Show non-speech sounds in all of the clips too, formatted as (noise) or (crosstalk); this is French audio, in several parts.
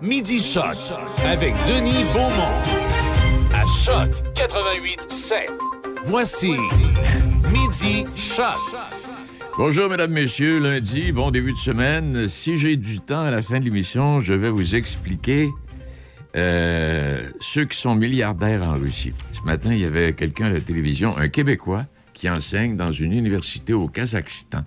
Midi Choc avec Denis Beaumont. À Choc 88 7. Voici Midi Choc. Bonjour, mesdames, messieurs. Lundi, bon début de semaine. Si j'ai du temps à la fin de l'émission, je vais vous expliquer euh, ceux qui sont milliardaires en Russie. Ce matin, il y avait quelqu'un à la télévision, un Québécois, qui enseigne dans une université au Kazakhstan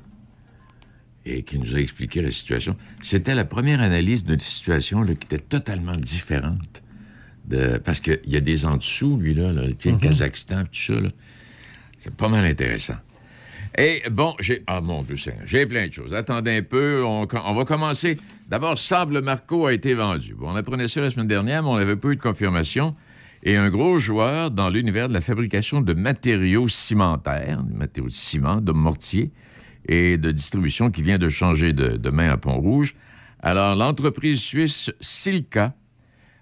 et qui nous a expliqué la situation. C'était la première analyse d'une situation là, qui était totalement différente. De, parce qu'il y a des en dessous, lui, là, là le Kazakhstan, tout ça. C'est pas mal intéressant. Et bon, j'ai. Ah mon Dieu j'ai plein de choses. Attendez un peu, on, on va commencer. D'abord, Sable Marco a été vendu. Bon, on apprenait ça la semaine dernière, mais on n'avait pas eu de confirmation. Et un gros joueur dans l'univers de la fabrication de matériaux cimentaires, des matériaux de ciment, de mortier et de distribution qui vient de changer de, main à Pont-Rouge. Alors, l'entreprise suisse Silka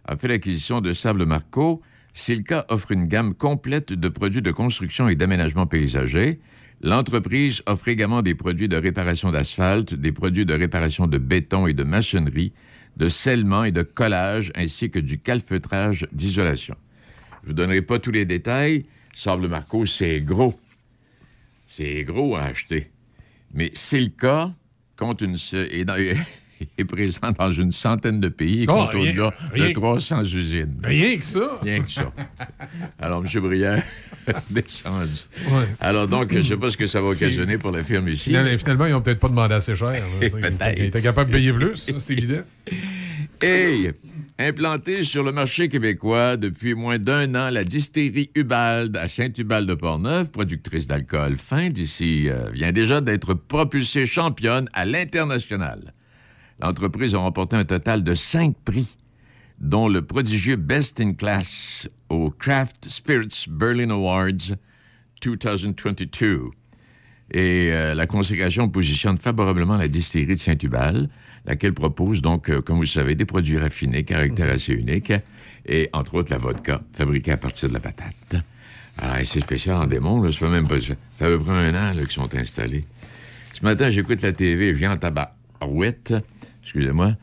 a fait l'acquisition de Sable Marco. Silka offre une gamme complète de produits de construction et d'aménagement paysager. L'entreprise offre également des produits de réparation d'asphalte, des produits de réparation de béton et de maçonnerie, de scellement et de collage, ainsi que du calfeutrage d'isolation. Je vous donnerai pas tous les détails. Sable Marco, c'est gros. C'est gros à acheter. Mais Silka compte une se- est, dans- (laughs) est présent dans une centaine de pays et Oh, compte rien- au-delà de 300 usines. Rien que ça. Rien que ça. (laughs) Alors, M. Brière, (laughs) descendu. Ouais. Alors, donc, je ne sais pas ce que ça va occasionner pour la firme ici. Finalement, finalement, ils n'ont peut-être pas demandé assez cher. Peut-être. Ils étaient capables de payer plus, c'est évident. Hey! Implantée sur le marché québécois depuis moins d'un an, la distillerie Ubald à Saint-Ubald-de-Portneuf, productrice d'alcool fin d'ici, euh, vient déjà d'être propulsée championne à l'international. L'entreprise a remporté un total de cinq prix, dont le prodigieux Best in Class au Craft Spirits Berlin Awards 2022. Et euh, la consécration positionne favorablement la distillerie de Saint-Hubal, laquelle propose donc, euh, comme vous le savez, des produits raffinés, caractère assez unique, et entre autres la vodka, fabriquée à partir de la patate. Ah, c'est spécial en démon, là, ça fait même pas ça. fait à peu près un an qu'ils sont installés. Ce matin, j'écoute la TV, je viens en tabarouette, excusez-moi.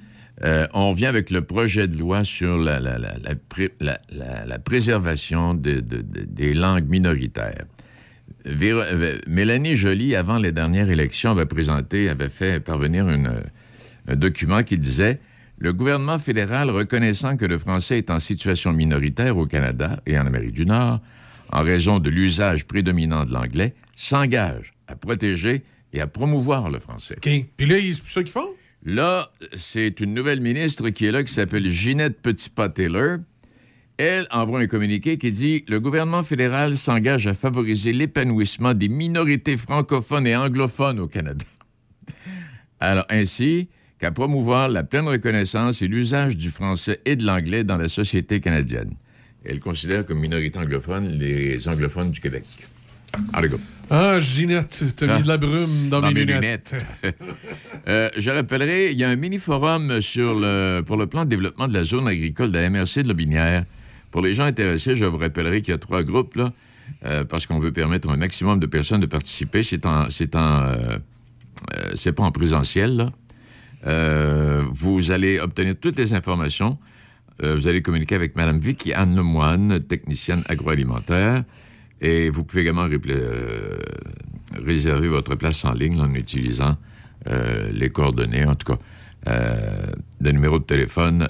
Euh, on vient avec le projet de loi sur la, la- la- la pré- la- la- la préservation de- de- de- des langues minoritaires. Véro- euh, Mélanie Joly, avant les dernières élections, avait présenté, avait fait parvenir une, un document qui disait Le gouvernement fédéral, reconnaissant que le français est en situation minoritaire au Canada et en Amérique du Nord, en raison de l'usage prédominant de l'anglais, s'engage à protéger et à promouvoir le français. OK. Puis là, c'est ça qu'ils font? Là, c'est une nouvelle ministre qui est là, qui s'appelle Ginette Petitpas-Taylor. Elle envoie un communiqué qui dit Le gouvernement fédéral s'engage à favoriser l'épanouissement des minorités francophones et anglophones au Canada. Alors, ainsi qu'à promouvoir la pleine reconnaissance et l'usage du français et de l'anglais dans la société canadienne. Elle considère comme minorité anglophone les anglophones du Québec. Allez, go. Ah, Ginette, t'as Ah. mis de la brume dans, Dans mes mes lunettes. lunettes. (laughs) Euh, je rappellerai, il y a un mini-forum sur le, pour le plan de développement de la zone agricole de la MRC de Lobinière. Pour les gens intéressés, je vous rappellerai qu'il y a trois groupes, là, euh, parce qu'on veut permettre un maximum de personnes de participer. C'est en, c'est en, euh, euh, c'est pas en présentiel, là. Euh, vous allez obtenir toutes les informations. Euh, vous allez communiquer avec Mme Vicky Anne Lemoine, technicienne agroalimentaire. Et vous pouvez également euh, réserver votre place en ligne en utilisant les coordonnées, en tout cas, le numéro de téléphone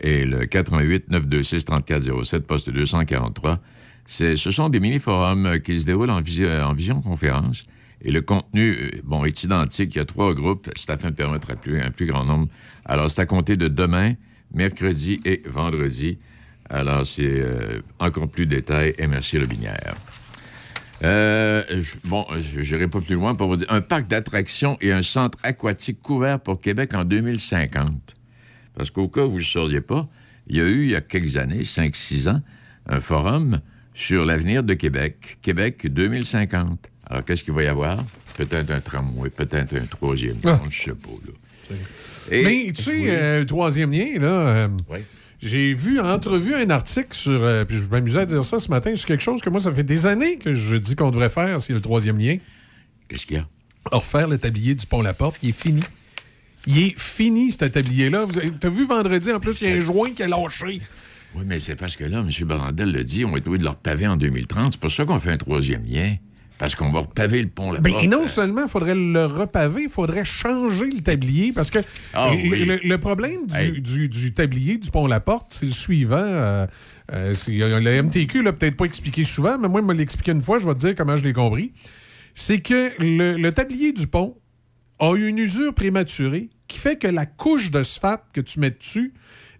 est le 88 926 3407, poste 243. C'est- Ce sont des mini-forums qui se déroulent en, visio- en visioconférence. Et le contenu, euh, bon, est identique. Il y a trois groupes. C'est afin de permettre à plus, un plus grand nombre. Alors, c'est à compter de demain, mercredi et vendredi. Alors, c'est euh, encore plus de détails. Et merci, Lobinière. Euh, bon, je pas plus loin pour vous dire un parc d'attractions et un centre aquatique couvert pour Québec en 2050. Parce qu'au cas où vous ne le sauriez pas, il y a eu, il y a quelques années, 5-6 ans, un forum sur l'avenir de Québec, Québec 2050. Alors, qu'est-ce qu'il va y avoir? Peut-être un tramway, peut-être un troisième Ah. pont, je sais pas, là. Et- Mais tu sais, Oui. euh, le troisième lien, là, euh, Oui. j'ai vu, entrevu un article sur. euh, puis je m'amusais à dire ça ce matin, sur quelque chose que moi, ça fait des années que je dis qu'on devrait faire, c'est le troisième lien. Qu'est-ce qu'il y a? Refaire le tablier du pont La Porte, il est fini. Il est fini, cet tablier-là. T'as vu vendredi, en plus, il y a un joint qui a lâché. Oui, mais c'est parce que là, M. Barandel le dit, on va être obligé de leur paver en 2030. C'est pour ça qu'on fait un troisième lien. Parce qu'on va repaver le pont là-bas. Ben, et non seulement il faudrait le repaver, il faudrait changer le tablier parce que Ah, le, oui. le- le problème du, Hey. du- du tablier du pont Laporte, c'est le suivant. euh, euh, c'est- le MTQ l'a peut-être pas expliqué souvent, mais moi, il me l'a expliqué une fois, je vais te dire comment je l'ai compris. C'est que le, le tablier du pont a eu une usure prématurée qui fait que la couche de sphate que tu mets dessus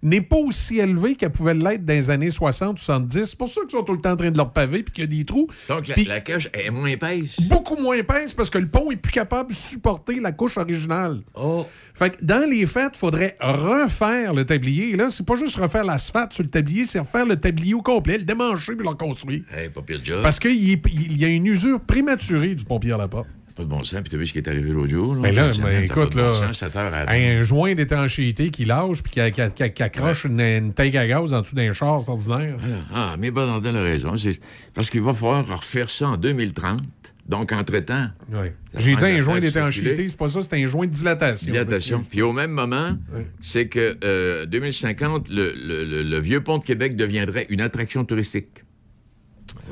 n'est pas aussi élevée qu'elle pouvait l'être dans les années 60 ou 70. C'est pour ça qu'ils sont tout le temps en train de leur paver puis qu'il y a des trous. Donc, la, la cage est moins épaisse. beaucoup moins épaisse parce que le pont est plus capable de supporter la couche originale. Oh. Fait que dans les fêtes, il faudrait refaire le tablier. Et là, c'est pas juste refaire l'asphalte sur le tablier, c'est refaire le tablier au complet, le démancher puis le reconstruire. Hey, pas pire job. Parce qu'il il y a une usure prématurée du pont Pierre-Laporte. Pas de bon sens. Puis t'as vu ce qui est arrivé l'autre jour? Mais là, pas écoute, bon là, sens, 7 heures à un joint d'étanchéité qui lâche puis qui, qui- qui- qui accroche une, une tank à gaz en dessous d'un char, ordinaire. Ah, mais Barandel a raison. C'est parce qu'il va falloir refaire ça en 2030. Donc, entre-temps, Ouais. Ça J'ai dit un joint d'étanchéité, c'est pas ça, c'est un joint de dilatation. dilatation. Puis au même moment, c'est que euh, 2050, le, le- le- le vieux pont de Québec deviendrait une attraction touristique.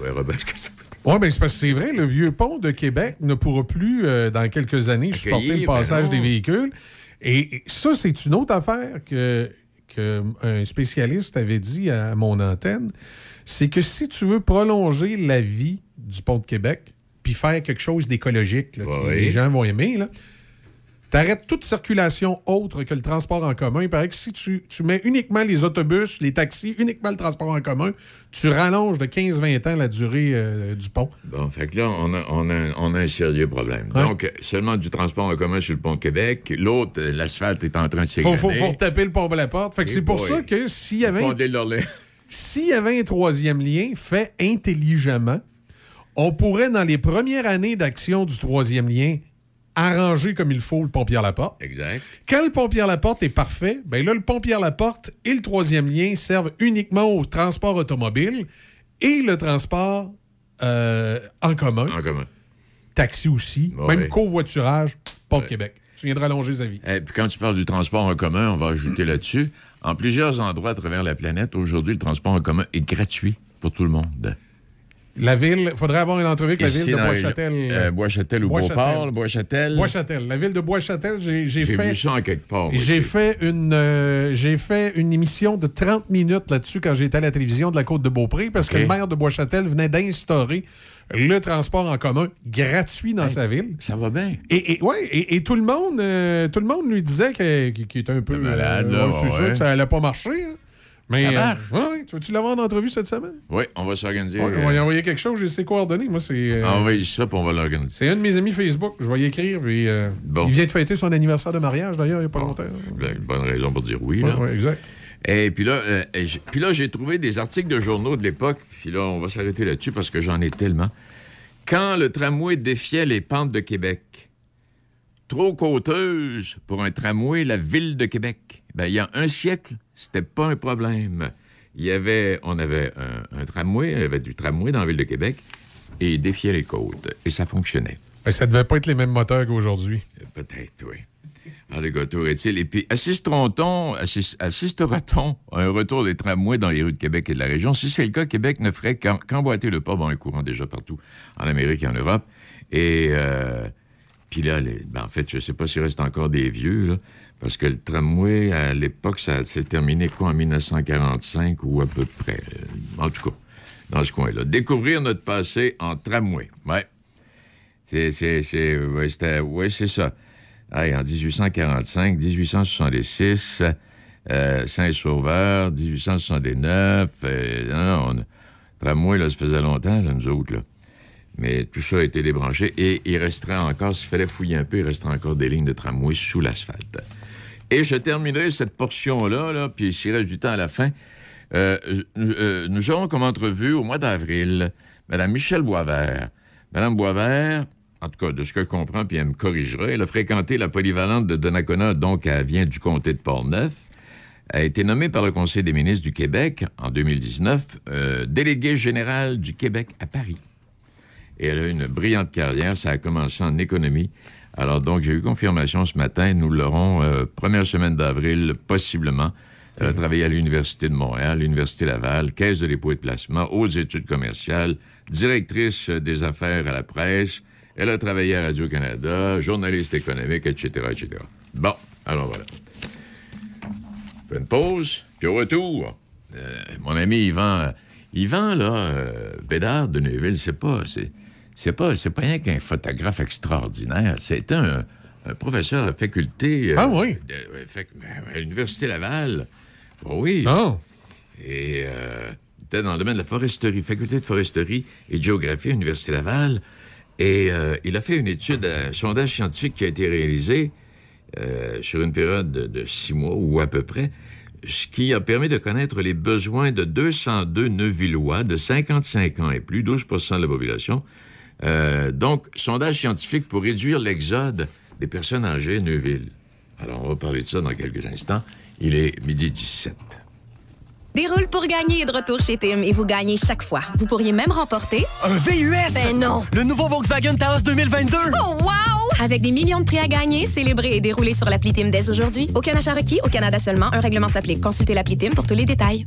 Verra bien ce que ça fait. Oui, mais c'est parce que c'est vrai, le vieux pont de Québec ne pourra plus, euh, dans quelques années, supporter le ben passage des véhicules. Et et ça, c'est une autre affaire que, que un spécialiste avait dit à mon antenne. C'est que si tu veux prolonger la vie du pont de Québec, puis faire quelque chose d'écologique, là, que les gens vont aimer, là, T'arrêtes toute circulation autre que le transport en commun. Il paraît que si tu, tu mets uniquement les autobus, les taxis, uniquement le transport en commun, tu rallonges de 15-20 ans la durée euh, du pont. Bon, fait que là, on a, on a- on a un sérieux problème. Donc, seulement du transport en commun sur le pont Québec. L'autre, euh, l'asphalte est en train de Faut, s'éganer. faut, faut retaper le pont de la porte. Fait que c'est pour boy. ça que s'il y avait. S'il y avait un troisième lien fait intelligemment, on pourrait, dans les premières années d'action du troisième lien, arranger comme il faut le pont Pierre-Laporte. Exact. Quand le pont Pierre-Laporte est parfait, ben là, le pont Pierre-Laporte et le troisième lien servent uniquement au transport automobile et le transport euh, en commun, En commun. taxi aussi, Ouais. même covoiturage, pont de Québec. Tu viens de rallonger sa vie. Et puis quand tu parles du transport en commun, on va ajouter là-dessus. En plusieurs endroits à travers la planète, aujourd'hui, le transport en commun est gratuit pour tout le monde. La ville, il faudrait avoir une entrevue avec la Ici, ville de Bois-Châtel. euh, Bois-Châtel ou. Beauport, Bois-Châtel. Bois-Châtel. La ville de Bois-Châtel, j'ai fait. vu ça en quelque part. moi J'ai fait une euh, j'ai fait une émission de 30 minutes là-dessus quand j'étais à la télévision de la Côte de Beaupré parce que le maire de Bois-Châtel venait d'instaurer le transport en commun gratuit dans sa ville. Ça va bien. Et, et- ouais, et, et tout le monde euh, tout le monde lui disait qu'il qu'il était un peu malade, là, ouais, ouais. ça allait pas marcher. hein. Mais Ça euh, marche. ouais. tu veux-tu l'avoir en entrevue cette semaine? Oui, on va s'organiser. Ouais, on va y euh, envoyer quelque chose, j'ai ses coordonnées. Moi, c'est. euh, envoyer ça, puis on va l'organiser. c'est un de mes amis Facebook. Je vais y écrire. Puis, euh, Bon. Il vient de fêter son anniversaire de mariage, d'ailleurs, il n'y a pas longtemps. Une bonne raison pour dire oui. Ouais, Là. ouais, exact. Et puis là, euh, puis là, j'ai trouvé des articles de journaux de l'époque. Puis là, on va s'arrêter là-dessus parce que j'en ai tellement. Quand le tramway défiait les pentes de Québec, trop coûteuse pour un tramway, la ville de Québec. Ben, il y a un siècle, c'était pas un problème. Il y avait, on avait un, un tramway, il y avait du tramway dans la ville de Québec et il défiait les côtes. Et ça fonctionnait. Ben, ça devait pas être les mêmes moteurs qu'aujourd'hui. Euh, Peut-être, oui. Alors, le gâteau est-il? Et puis, assistera-t-on à un retour des tramways dans les rues de Québec et de la région? Si c'est le cas, Québec ne ferait qu'emboîter le pas. Bon, un courant déjà partout en Amérique et en Europe. Et euh, puis là, les- ben, en fait, je ne sais pas s'il reste encore des vieux, là, parce que le tramway, à l'époque, ça s'est terminé quoi, en 1945 ou à peu près. En tout cas, dans ce coin-là. Découvrir notre passé en tramway. Ouais. C'est, c'est, ça. Hey, en 1845, 1866, euh, Saint-Sauveur, 1869, euh, tramway, là, ça faisait longtemps, là, nous autres, là. Mais tout ça a été débranché et il resterait encore, s'il fallait fouiller un peu, il resterait encore des lignes de tramway sous l'asphalte. Et je terminerai cette portion-là, là, puis s'il reste du temps à la fin, euh, euh, nous aurons comme entrevue au mois d'avril Mme Michel Boisvert. Mme Boisvert, en tout cas, de ce que je comprends, puis elle me corrigera, elle a fréquenté la polyvalente de Donnacona, donc elle vient du comté de Portneuf. Elle a été nommée par le Conseil des ministres du Québec en 2019 euh, déléguée générale du Québec à Paris. Et elle a une brillante carrière. Ça a commencé en économie Alors, donc, j'ai eu confirmation ce matin. Nous l'aurons euh, première semaine d'avril, possiblement. Elle a travaillé à l'Université de Montréal, l'Université Laval, Caisse de dépôt et de placement, hautes études commerciales, directrice des affaires à la presse. Elle a travaillé à Radio-Canada, journaliste économique, etc., etc. Bon, alors voilà. Fait une pause, puis au retour, euh, mon ami Yvan, Yvan, là, euh, Bédard de Neuville, c'est pas, c'est, c'est pas, c'est pas rien qu'un photographe extraordinaire. C'est un, un professeur de faculté. euh, Ah oui? de- ben, à l'Université Laval. Oh oui. Non. Et euh, il était dans le domaine de la foresterie, faculté de foresterie et de géographie à l'Université Laval. Et euh, il a fait une étude, un sondage scientifique qui a été réalisé euh, sur une période de, de six mois ou à peu près, ce qui a permis de connaître les besoins de 202 Neuvillois de 55 ans et plus, 12% de la population. Euh, donc, sondage scientifique pour réduire l'exode des personnes âgées à Neuville. Alors, on va parler de ça dans quelques instants. Il est midi 17. Déroule pour gagner est de retour chez Tim et vous gagnez chaque fois. Vous pourriez même remporter Un VUS! Ben non. Le nouveau Volkswagen Taos 2022! Oh wow! Avec des millions de prix à gagner, célébrer et dérouler sur l'appli Tim dès aujourd'hui. Aucun achat requis, au Canada seulement. Un règlement s'applique. Consultez l'appli Tim pour tous les détails.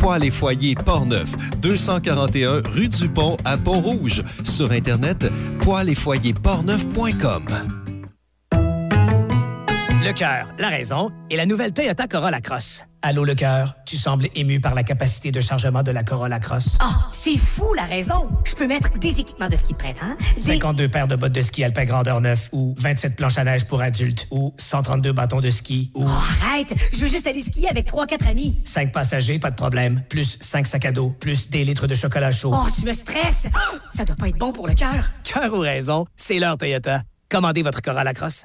Poêles et foyers Portneuf, 241 rue du Pont à Pont-Rouge. Sur Internet, poêles et foyers portneuf.com. Le cœur, la raison et la nouvelle Toyota Corolla Cross. Allô, le cœur, tu sembles ému par la capacité de chargement de la Corolla Cross. Ah, c'est fou la raison. Je peux mettre des équipements de ski de printemps. des- 52 paires de bottes de ski alpin grandeur 9 ou 27 planches à neige pour adultes ou 132 bâtons de ski ou Oh, arrête, je veux juste aller skier avec trois, quatre amis. 5 passagers, pas de problème, plus 5 sacs à dos, plus des litres de chocolat chaud. Oh, tu me stresses. Ah, Ça doit pas être bon pour le cœur. Cœur ou raison, c'est l'heure Toyota. Commandez votre Corolla Cross.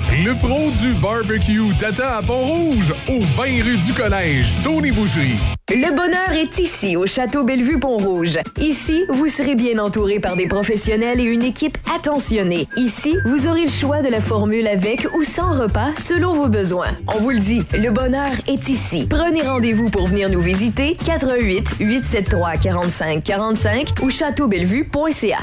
Le pro du barbecue Tata à Pont-Rouge, au 20 rue du Collège, Tony Boucherie. Le bonheur est ici, au Château Bellevue-Pont-Rouge. Ici, vous serez bien entouré par des professionnels et une équipe attentionnée. Ici, vous aurez le choix de la formule avec ou sans repas selon vos besoins. On vous le dit, le bonheur est ici. Prenez rendez-vous pour venir nous visiter 88 873 45 45 ou châteaubellevue.ca.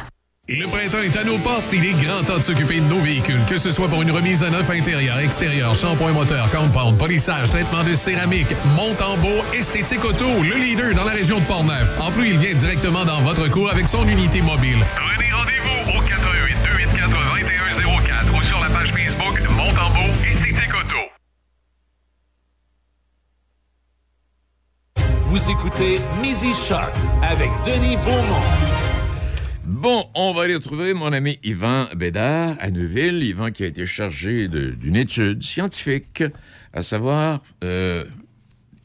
Le printemps est à nos portes. Il est grand temps de s'occuper de nos véhicules. Que ce soit pour une remise à neuf intérieur, extérieur, shampoing moteur, compound, polissage, traitement de céramique, monte en beau, esthétique auto, le leader dans la région de Portneuf. En plus, il vient directement dans votre cour avec son unité mobile. Prenez rendez-vous au 88 284 2104 ou sur la page Facebook Montembeau Esthétique Auto. Vous écoutez Midi Choc avec Denis Beaumont. Bon, on va aller retrouver mon ami Yvan Bédard à Neuville. Yvan qui a été chargé d'une étude scientifique, à savoir euh,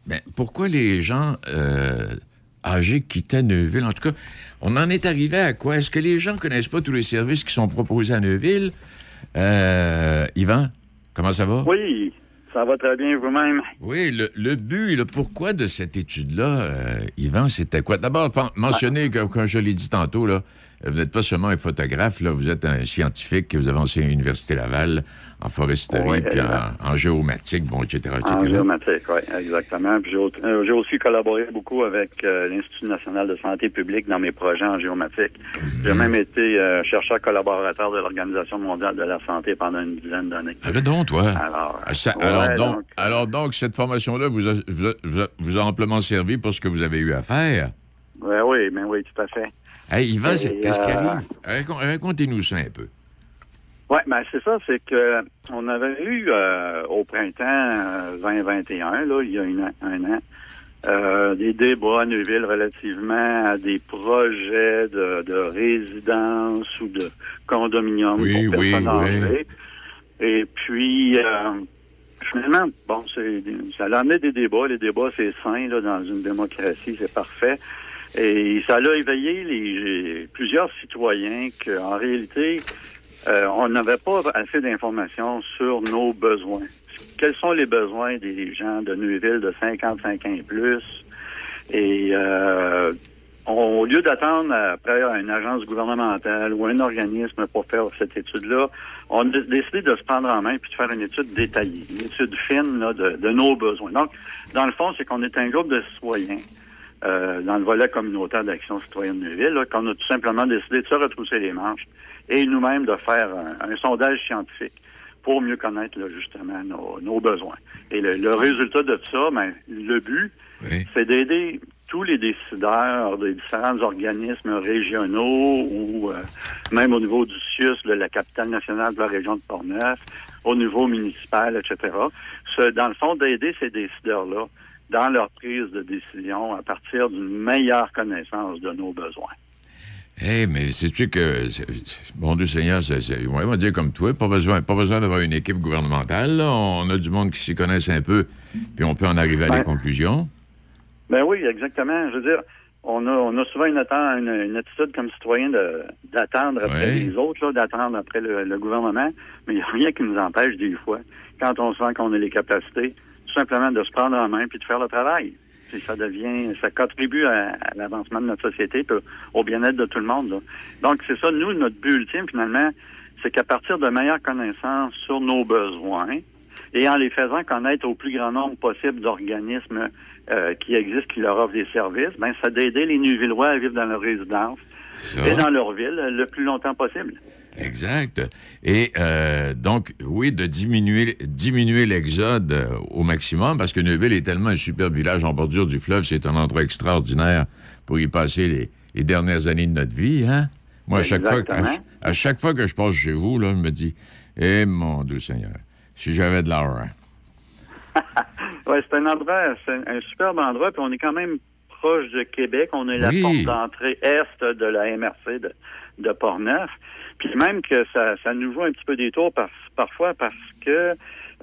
ben, pourquoi les gens euh, âgés quittaient Neuville. En tout cas, on en est arrivé à quoi? Est-ce que les gens connaissent pas tous les services qui sont proposés à Neuville? Euh, Yvan, comment ça va? Oui, ça va très bien vous-même. Oui, le, le but et le pourquoi de cette étude-là, euh, Yvan, c'était quoi? D'abord, mentionner, que, comme je l'ai dit tantôt, là, vous n'êtes pas seulement un photographe, là, vous êtes un scientifique, vous avez enseigné à l'Université Laval en foresterie, Oui, puis en, en géomatique, bon, etc., etc. En géomatique, oui, exactement. Puis j'ai au- euh, j'ai aussi collaboré beaucoup avec euh, l'Institut national de santé publique dans mes projets en géomatique. J'ai même été euh, chercheur collaborateur de l'Organisation mondiale de la santé pendant une dizaine d'années. Arrête donc, toi. Alors, Ah, ça- ouais, alors, donc, donc, alors donc, cette formation-là vous a, vous, a, vous a- vous a amplement servi pour ce que vous avez eu à faire? ouais, oui, mais oui, tout à fait. Hey, Yvan, qu'est-ce qui euh, arrive? Racon- Racontez-nous ça un peu. Oui, ben c'est ça, c'est que on avait eu euh, au printemps euh, 2021, là, il y a une un an, euh, des débats à Neuville relativement à des projets de, de résidence ou de condominium Oui, pour oui, personnes oui. âgées. Et puis euh, finalement, bon, c'est ça a amené des débats. Les débats, c'est sain là, dans une démocratie, c'est parfait. Et ça a éveillé les, plusieurs citoyens qu'en réalité, euh, on n'avait pas assez d'informations sur nos besoins. Quels sont les besoins des gens de Neuville de 55 ans et plus? Et euh, au lieu d'attendre après une agence gouvernementale ou un organisme pour faire cette étude-là, on a décidé de se prendre en main puis de faire une étude détaillée, une étude fine là, de nos besoins. Donc, dans le fond, c'est qu'on est un groupe de citoyens euh, dans le volet communautaire d'action citoyenne de Neuville, là, qu'on a tout simplement décidé de se retrousser les manches et nous-mêmes de faire un, un sondage scientifique pour mieux connaître là, justement nos, nos besoins. Et le, le résultat de ça, ben, le but, c'est d'aider tous les décideurs des différents organismes régionaux ou euh, même au niveau du CIUS, de la capitale nationale de la région de Portneuf, au niveau municipal, etc. Ce- dans le fond, d'aider ces décideurs-là dans leur prise de décision à partir d'une meilleure connaissance de nos besoins. Eh, mais sais-tu que, bon Dieu Seigneur, c'est, on va dire comme toi, pas besoin, pas besoin d'avoir une équipe gouvernementale. là. On a du monde qui s'y connaissent un peu, puis on peut en arriver à des Ouais. conclusions. Ben oui, exactement. Je veux dire, on a, on a souvent une, une, une attitude comme citoyen de- d'attendre après Ouais. les autres, d'attendre après le, le gouvernement, mais il n'y a rien qui nous empêche des fois, quand on sent qu'on a les capacités, tout simplement de se prendre en main puis de faire le travail. Puis ça devient, ça contribue à, à l'avancement de notre société puis au bien-être de tout le monde. là. Donc c'est ça, nous, notre but ultime finalement, c'est qu'à partir de meilleures connaissances sur nos besoins et en les faisant connaître au plus grand nombre possible d'organismes euh, qui existent, qui leur offrent des services, ben ça d'aider les Nuvillois à vivre dans leur résidence et dans leur ville le plus longtemps possible. Exact. Et euh, donc, oui, de diminuer, diminuer l'exode euh, au maximum, parce que Neuville est tellement un superbe village en bordure du fleuve, c'est un endroit extraordinaire pour y passer les, les dernières années de notre vie, hein? Moi, à chaque, fois, que- à, Exactement. à chaque fois que je passe chez vous, là, je me dis, eh mon Dieu Seigneur, si j'avais de l'argent. (laughs) Ouais, c'est un endroit, c'est un, un superbe endroit, puis on est quand même proche de Québec. On est la Oui. porte d'entrée est de la MRC de, de Portneuf. Puis même que ça, ça nous joue un petit peu des tours par- parfois parce que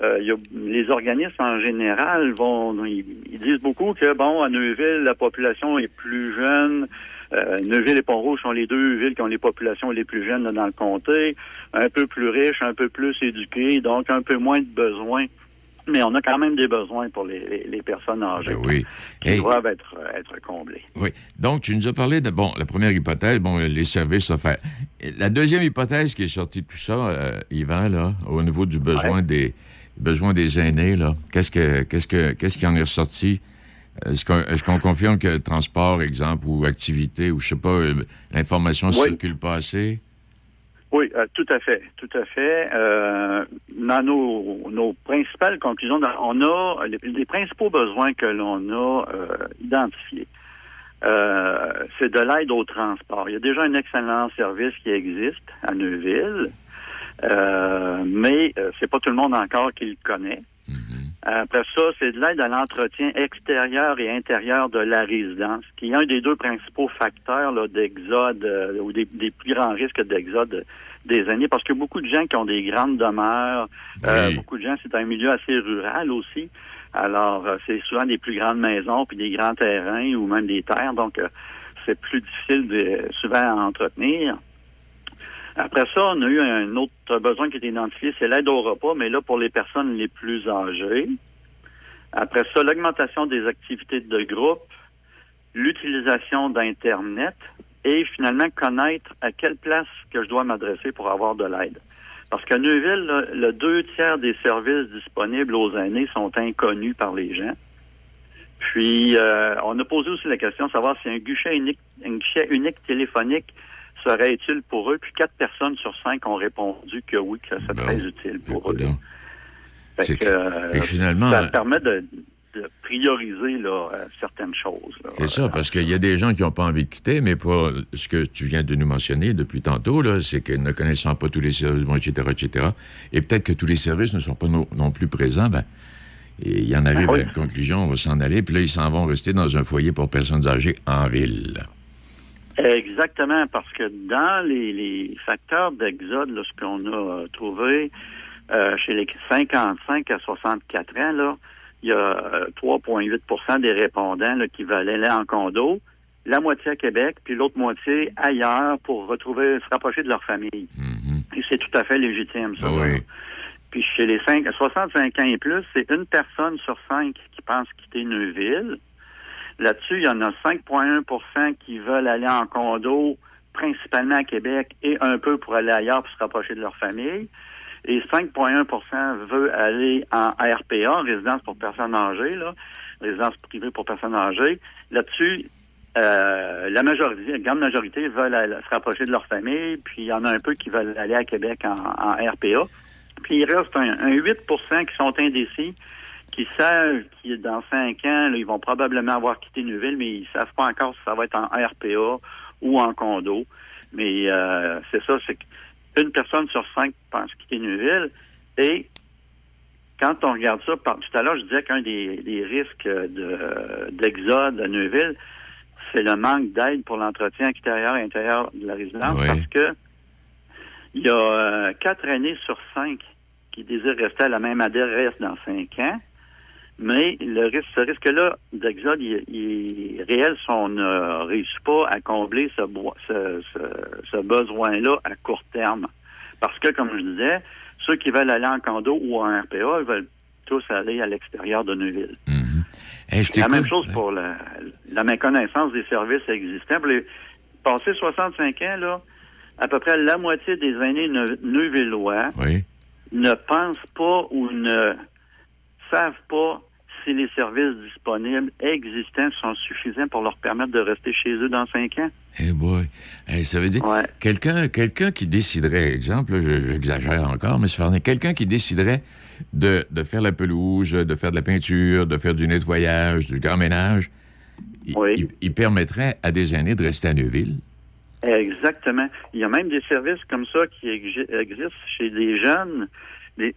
euh, les organismes en général vont ils, disent beaucoup que bon à Neuville la population est plus jeune. Euh, Neuville et Pont-Rouge sont les deux villes qui ont les populations les plus jeunes dans le comté, un peu plus riches, un peu plus éduquées, donc un peu moins de besoins mais on a quand même des besoins pour les, les- les personnes âgées Ben oui. qui Hey. doivent être, être comblés. Oui. Donc, tu nous as parlé de, bon, la première hypothèse, bon, les services offerts. La deuxième hypothèse qui est sortie de tout ça, euh, Yvan, là, au niveau du besoin des besoins des aînés, là, qu'est-ce que qu'est-ce que qu'est-ce qui en est ressorti? Est-ce qu'on confirme que transport, exemple, ou activité, ou je sais pas, euh, l'information ne Oui. circule pas assez? Oui, euh, tout à fait, tout à fait. Euh, dans nos, nos principales conclusions, on a les, principaux besoins que l'on a euh, identifiés. Euh, c'est de l'aide au transport. Il y a déjà un excellent service qui existe à Neuville, euh, mais euh, c'est pas tout le monde encore qui le connaît. Après ça, c'est de l'aide à l'entretien extérieur et intérieur de la résidence, qui est un des deux principaux facteurs d'exode euh, ou des, des plus grands risques d'exode des années, parce que beaucoup de gens qui ont des grandes demeures, euh, beaucoup de gens, c'est un milieu assez rural aussi. Alors, euh, c'est souvent des plus grandes maisons, puis des grands terrains ou même des terres, donc euh, c'est plus difficile de, souvent à entretenir. Après ça, on a eu un autre besoin qui est identifié, c'est l'aide au repas, mais là pour les personnes les plus âgées. Après ça, l'augmentation des activités de groupe, l'utilisation d'Internet et finalement connaître à quelle place que je dois m'adresser pour avoir de l'aide. Parce qu'à Neuville, le deux tiers des services disponibles aux aînés sont inconnus par les gens. Puis, euh, on a posé aussi la question de savoir si un guichet unique, un guichet unique téléphonique serait utile pour eux? Puis, quatre personnes sur cinq ont répondu que oui, que c'est très utile pour eux. Fait que, euh, que finalement, ça euh, permet de, de prioriser là, euh, certaines choses. C'est ça, parce qu'il y a des gens qui n'ont pas envie de quitter, mais pour ce que tu viens de nous mentionner depuis tantôt, c'est que ne connaissant pas tous les services, bon, etc., etc., et peut-être que tous les services ne sont pas non, non plus présents, ben, et il y en arrive Ah oui. à une conclusion, on va s'en aller, puis là, ils s'en vont rester dans un foyer pour personnes âgées en ville. Exactement, parce que dans les, les facteurs d'exode, là, ce qu'on a euh, trouvé euh, chez les 55 à 64 ans, là, il y a euh, 3,8% des répondants là, qui veulent aller en condo, la moitié à Québec, puis l'autre moitié ailleurs pour retrouver, se rapprocher de leur famille. Et c'est tout à fait légitime, ça. là. Puis chez les 5, 65 ans et plus, c'est une personne sur cinq qui pense quitter Neuville. Là-dessus, il y en a 5,1% qui veulent aller en condo, principalement à Québec, et un peu pour aller ailleurs pour se rapprocher de leur famille. Et 5,1% veut aller en RPA, résidence pour personnes âgées, là, résidence privée pour personnes âgées. Là-dessus, euh, la majorité, la grande majorité veulent se rapprocher de leur famille, puis il y en a un peu qui veulent aller à Québec en, en RPA. Puis il reste un, un 8% qui sont indécis, qui savent que dans cinq ans, là, ils vont probablement avoir quitté Neuville, mais ils savent pas encore si ça va être en RPA ou en condo. Mais euh, c'est ça, c'est qu'une personne sur cinq pense quitter Neuville. Et quand on regarde ça, par, tout à l'heure, je disais qu'un des, des risques de- d'exode à Neuville, c'est le manque d'aide pour l'entretien extérieur et intérieur de la résidence Oui. parce que il y a euh, quatre années sur cinq qui désirent rester à la même adresse dans cinq ans. Mais le risque, ce risque-là d'exode, il, il est réel si on ne réussit pas à combler ce, boi- ce, ce- ce besoin-là à court terme. Parce que, comme je disais, ceux qui veulent aller en condo ou en RPA, ils veulent tous aller à l'extérieur de Neuville. Hey, je la même chose pour la, la méconnaissance des services existants. Pour les passés 65 ans, là, à peu près la moitié des aînés neu- neuvillois Oui. ne pensent pas ou ne savent pas si les services disponibles existants sont suffisants pour leur permettre de rester chez eux dans cinq ans? Eh boy. Eh, ça veut dire, quelqu'un quelqu'un qui déciderait, exemple, je- j'exagère encore, mais faire- quelqu'un qui déciderait de, de faire la pelouse, de faire de la peinture, de faire du nettoyage, du grand ménage, il, il- il permettrait à des aînés de rester à Neuville? Exactement. Il y a même des services comme ça qui exi- existent chez des jeunes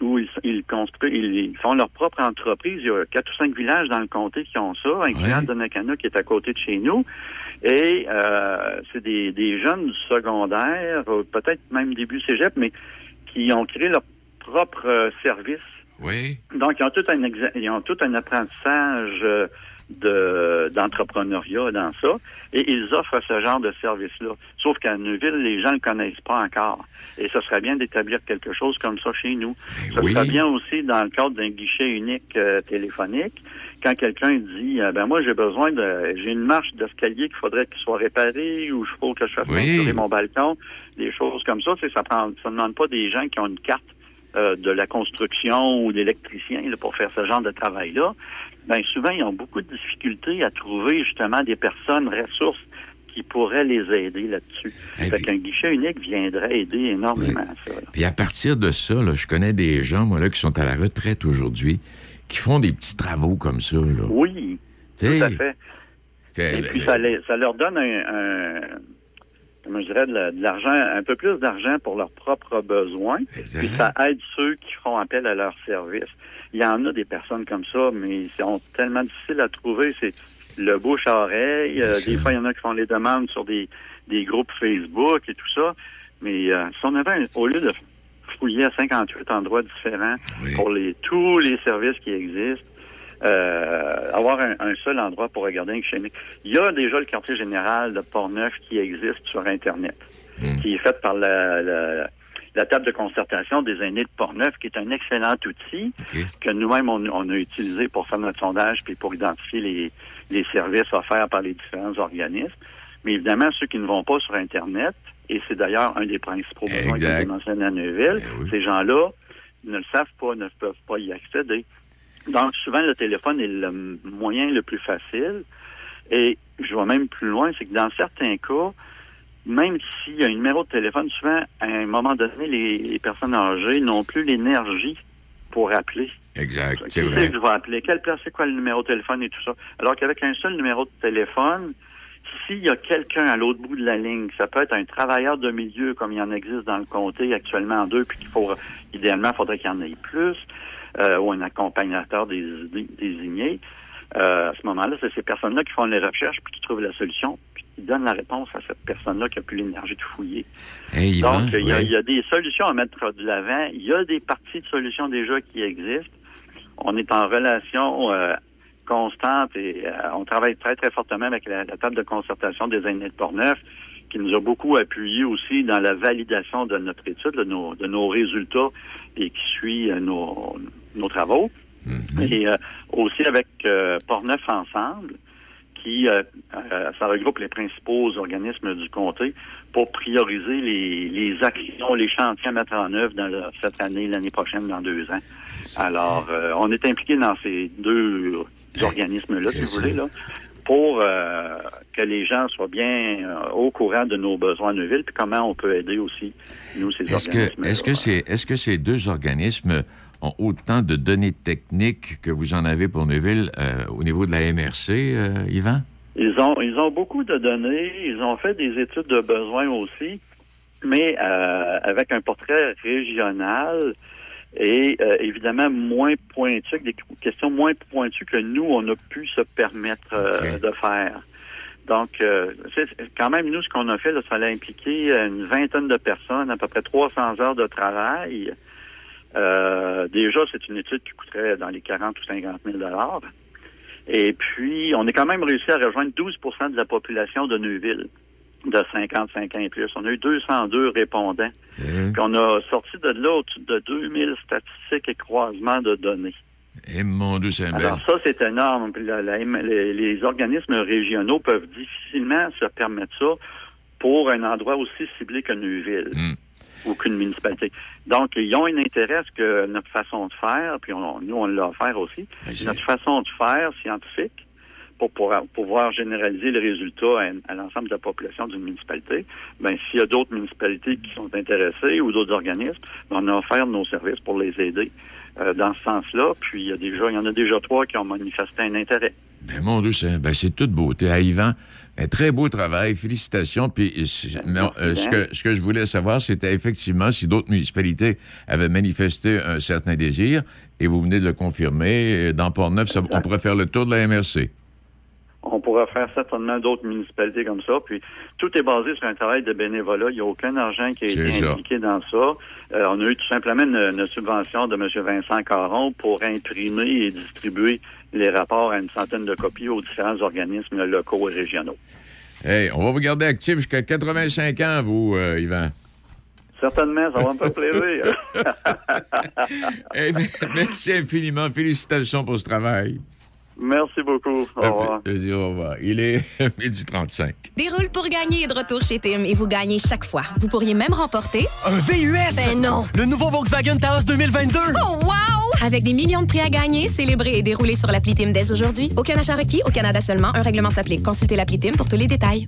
où ils, ils construisent, ils, font leur propre entreprise. Il y a quatre ou cinq villages dans le comté qui ont ça, incluant Donnacana qui est à côté de chez nous. Et euh, c'est des, des jeunes du secondaire, euh, peut-être même début cégep, mais qui ont créé leur propre euh, service. Oui. Donc, ils ont tout un, ils ont tout un apprentissage de, d'entrepreneuriat dans ça, et ils offrent ce genre de service-là. Sauf qu'à Neuville, les gens ne le connaissent pas encore. Et ce serait bien d'établir quelque chose comme ça chez nous. Ce oui. serait bien aussi dans le cadre d'un guichet unique euh, téléphonique. Quand quelqu'un dit, euh, ben moi j'ai besoin de, j'ai une marche d'escalier qu'il faudrait qu'il soit réparé, ou il faut que je fasse Oui. mon balcon, des choses comme ça, ça prend, ça ne demande pas des gens qui ont une carte euh, de la construction ou d'électricien pour faire ce genre de travail-là, ben souvent, ils ont beaucoup de difficultés à trouver justement des personnes ressources qui pourraient les aider là-dessus. Fait qu'un guichet unique viendrait aider énormément à ça. là. Puis à partir de ça, là, je connais des gens, moi, là, qui sont à la retraite aujourd'hui, qui font des petits travaux comme ça. Là. Oui, Tu sais, tout à fait. Et puis, ça, les- ça leur donne un, un- je dirais, de l'argent, un peu plus d'argent pour leurs propres besoins. Puis ça aide ceux qui font appel à leurs services. Il y en a des personnes comme ça, mais ils sont tellement difficiles à trouver. C'est le bouche à oreille. Euh, des fois, il y en a qui font les demandes sur des, des groupes Facebook et tout ça. Mais euh, si on avait, un- au lieu de fouiller à 58 endroits différents pour les tous les services qui existent, euh, avoir un, un seul endroit pour regarder un unique. Il y a déjà le quartier général de Portneuf qui existe sur Internet, qui est fait par la, la, la table de concertation des aînés de Portneuf, qui est un excellent outil que nous-mêmes, on, on a utilisé pour faire notre sondage puis pour identifier les, les services offerts par les différents organismes. Mais évidemment, ceux qui ne vont pas sur Internet, et c'est d'ailleurs un des principaux besoins que j'ai mentionné à Neuville, ces gens-là ne le savent pas, ne peuvent pas y accéder. Donc, souvent, le téléphone est le moyen le plus facile. Et je vais même plus loin, c'est que dans certains cas, même s'il y a un numéro de téléphone, souvent, à un moment donné, les, les personnes âgées n'ont plus l'énergie pour appeler. Exact, Qui c'est vrai. que je vais appeler? Quelle place, c'est quoi le numéro de téléphone et tout ça? Alors qu'avec un seul numéro de téléphone, s'il y a quelqu'un à l'autre bout de la ligne, ça peut être un travailleur de milieu comme il y en existe dans le comté actuellement en deux, puis qu'il faut, idéalement, il faudrait qu'il y en ait plus, euh, ou un accompagnateur dés- dé- désigné. Euh, à ce moment-là, c'est ces personnes-là qui font les recherches, puis qui trouvent la solution, puis qui donnent la réponse à cette personne-là qui a plus l'énergie de fouiller. Hey, Donc, il y, a- oui. il y a des solutions à mettre de l'avant. Il y a des parties de solutions déjà qui existent. On est en relation euh, constante et euh, on travaille très, très fortement avec la, la table de concertation des aînés de Portneuf, qui nous a beaucoup appuyé aussi dans la validation de notre étude, de nos, de nos résultats et qui suit euh, nos, nos travaux. Et euh, aussi avec euh, Portneuf Ensemble, qui euh, euh, ça regroupe les principaux organismes du comté pour prioriser les, les actions, les chantiers à mettre en œuvre dans le- cette année, l'année prochaine, dans deux ans. Alors, euh, on est impliqué dans ces deux organismes-là, si vous voulez, là, pour que les gens soient bien au courant de nos besoins à Neuville, puis comment on peut aider aussi, nous, ces organismes. que, est-ce que, c'est, est-ce que ces deux organismes ont autant de données techniques que vous en avez pour Neuville euh, au niveau de la MRC, euh, Yvan? Ils ont, ils ont beaucoup de données. Ils ont fait des études de besoins aussi, mais euh, avec un portrait régional et évidemment moins pointu, des questions moins pointues que nous, on a pu se permettre de faire. Donc, euh, quand même, nous, ce qu'on a fait, là, ça allait impliquer une vingtaine de personnes, à peu près 300 heures de travail. Euh, déjà, c'est une étude qui coûterait dans les 40 ou 50 000 Et puis, on a quand même réussi à rejoindre 12% de la population de Neuville de 55 ans et plus. On a eu 202 répondants. Puis on a sorti de là au-dessus de 2000 statistiques et croisements de données. Et mon Dieu, c'est Alors ça, c'est énorme. Puis la- la- les, les organismes régionaux peuvent difficilement se permettre ça pour un endroit aussi ciblé que Neuville ou qu'une municipalité. Donc, ils ont un intérêt à ce que notre façon de faire, puis on- nous, on l'a offert aussi, notre façon de faire scientifique pour pouvoir, pouvoir généraliser les résultats à, à l'ensemble de la population d'une municipalité. Ben, s'il y a d'autres municipalités qui sont intéressées ou d'autres organismes, ben, on a offert nos services pour les aider euh, dans ce sens-là. Puis, il y, a déjà, il y en a déjà trois qui ont manifesté un intérêt. Ben, mon Dieu, c'est, ben, toute beauté. À Yvan, un très beau travail. Félicitations. Puis, euh, mais, euh, ce, que, ce que je voulais savoir, c'était effectivement si d'autres municipalités avaient manifesté un certain désir, et vous venez de le confirmer. Dans Port-Neuf, on pourrait faire le tour de la MRC. On pourra faire certainement d'autres municipalités comme ça. Puis tout est basé sur un travail de bénévolat. Il n'y a aucun argent qui a été ça. impliqué dans ça. Euh, on a eu tout simplement une, une subvention de M. Vincent Caron pour imprimer et distribuer les rapports à une centaine de copies aux différents organismes locaux et régionaux. Hey, on va vous garder actif jusqu'à 85 ans, vous, euh, Yvan. Certainement, ça va me faire plaisir. (laughs) Eh bien, merci infiniment. Félicitations pour ce travail. Merci beaucoup. Au revoir. Plaisir, au revoir. Il est (laughs) midi 35. Déroule pour gagner est de retour chez Tim et vous gagnez chaque fois. Vous pourriez même remporter Un VUS! Ben non! Le nouveau Volkswagen Taos 2022! Oh wow! Avec des millions de prix à gagner, célébrer et dérouler sur l'appli Tim dès aujourd'hui. Aucun achat requis, au Canada seulement. Un règlement s'applique. Consultez l'appli Tim pour tous les détails.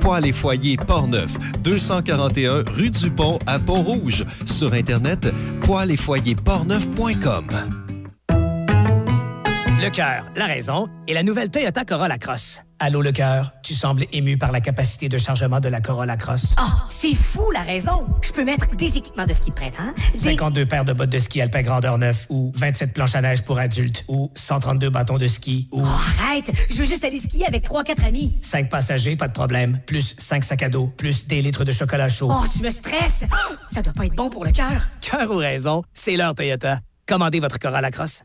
Poêles et foyers Portneuf, 241 rue du Pont à Pont-Rouge. Sur Internet, poêles et foyers portneuf.com. Le cœur, la raison et la nouvelle Toyota Corolla Cross. Allô, le cœur, tu sembles ému par la capacité de chargement de la Corolla Cross. Oh, c'est fou la raison. Je peux mettre des équipements de ski de printemps. des- 52 paires de bottes de ski alpin grandeur 9 ou 27 planches à neige pour adultes ou 132 bâtons de ski ou Oh, arrête, je veux juste aller skier avec 3-4 amis. 5 passagers, pas de problème, plus 5 sacs à dos, plus des litres de chocolat chaud. Oh, tu me stresses. (gasps) Ça doit pas être bon pour le cœur. Cœur ou raison, c'est leur Toyota. Commandez votre Corolla Cross.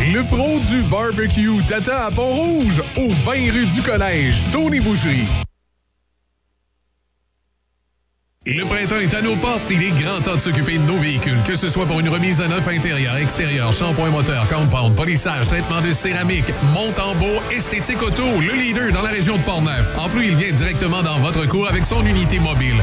Le pro du barbecue Tata à Pont-Rouge, au 20 rue du Collège, Tony Boucherie. Le printemps est à nos portes. Il est grand temps de s'occuper de nos véhicules, que ce soit pour une remise à neuf intérieur, extérieur, shampoing moteur, compound, polissage, traitement de céramique, monte en beau, esthétique auto, le leader dans la région de Portneuf. En plus, il vient directement dans votre cours avec son unité mobile.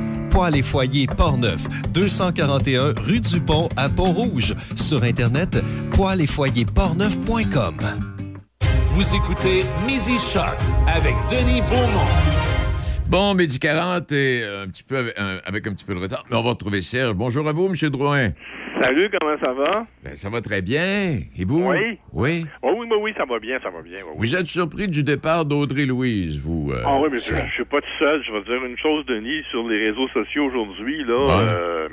Poêles et foyers Portneuf, 241 rue du Pont à Pont-Rouge. Sur Internet, poêles et foyers portneuf.com. Vous écoutez Midi Shark avec Denis Beaumont. Bon, midi 40 et un petit peu avec, un, avec un petit peu de retard, mais on va retrouver Serge. Bonjour à vous, M. Drouin. Salut, comment ça va? Ben, ça va très bien. Et vous? Oui. Oui? Oh, oui, oui, oui, ça va bien, ça va bien. oui. Vous êtes surpris du départ d'Audrey-Louise, vous? euh, Ah oui, mais je, je suis pas tout seul. Je vais dire une chose, Denis, sur les réseaux sociaux aujourd'hui, là, euh,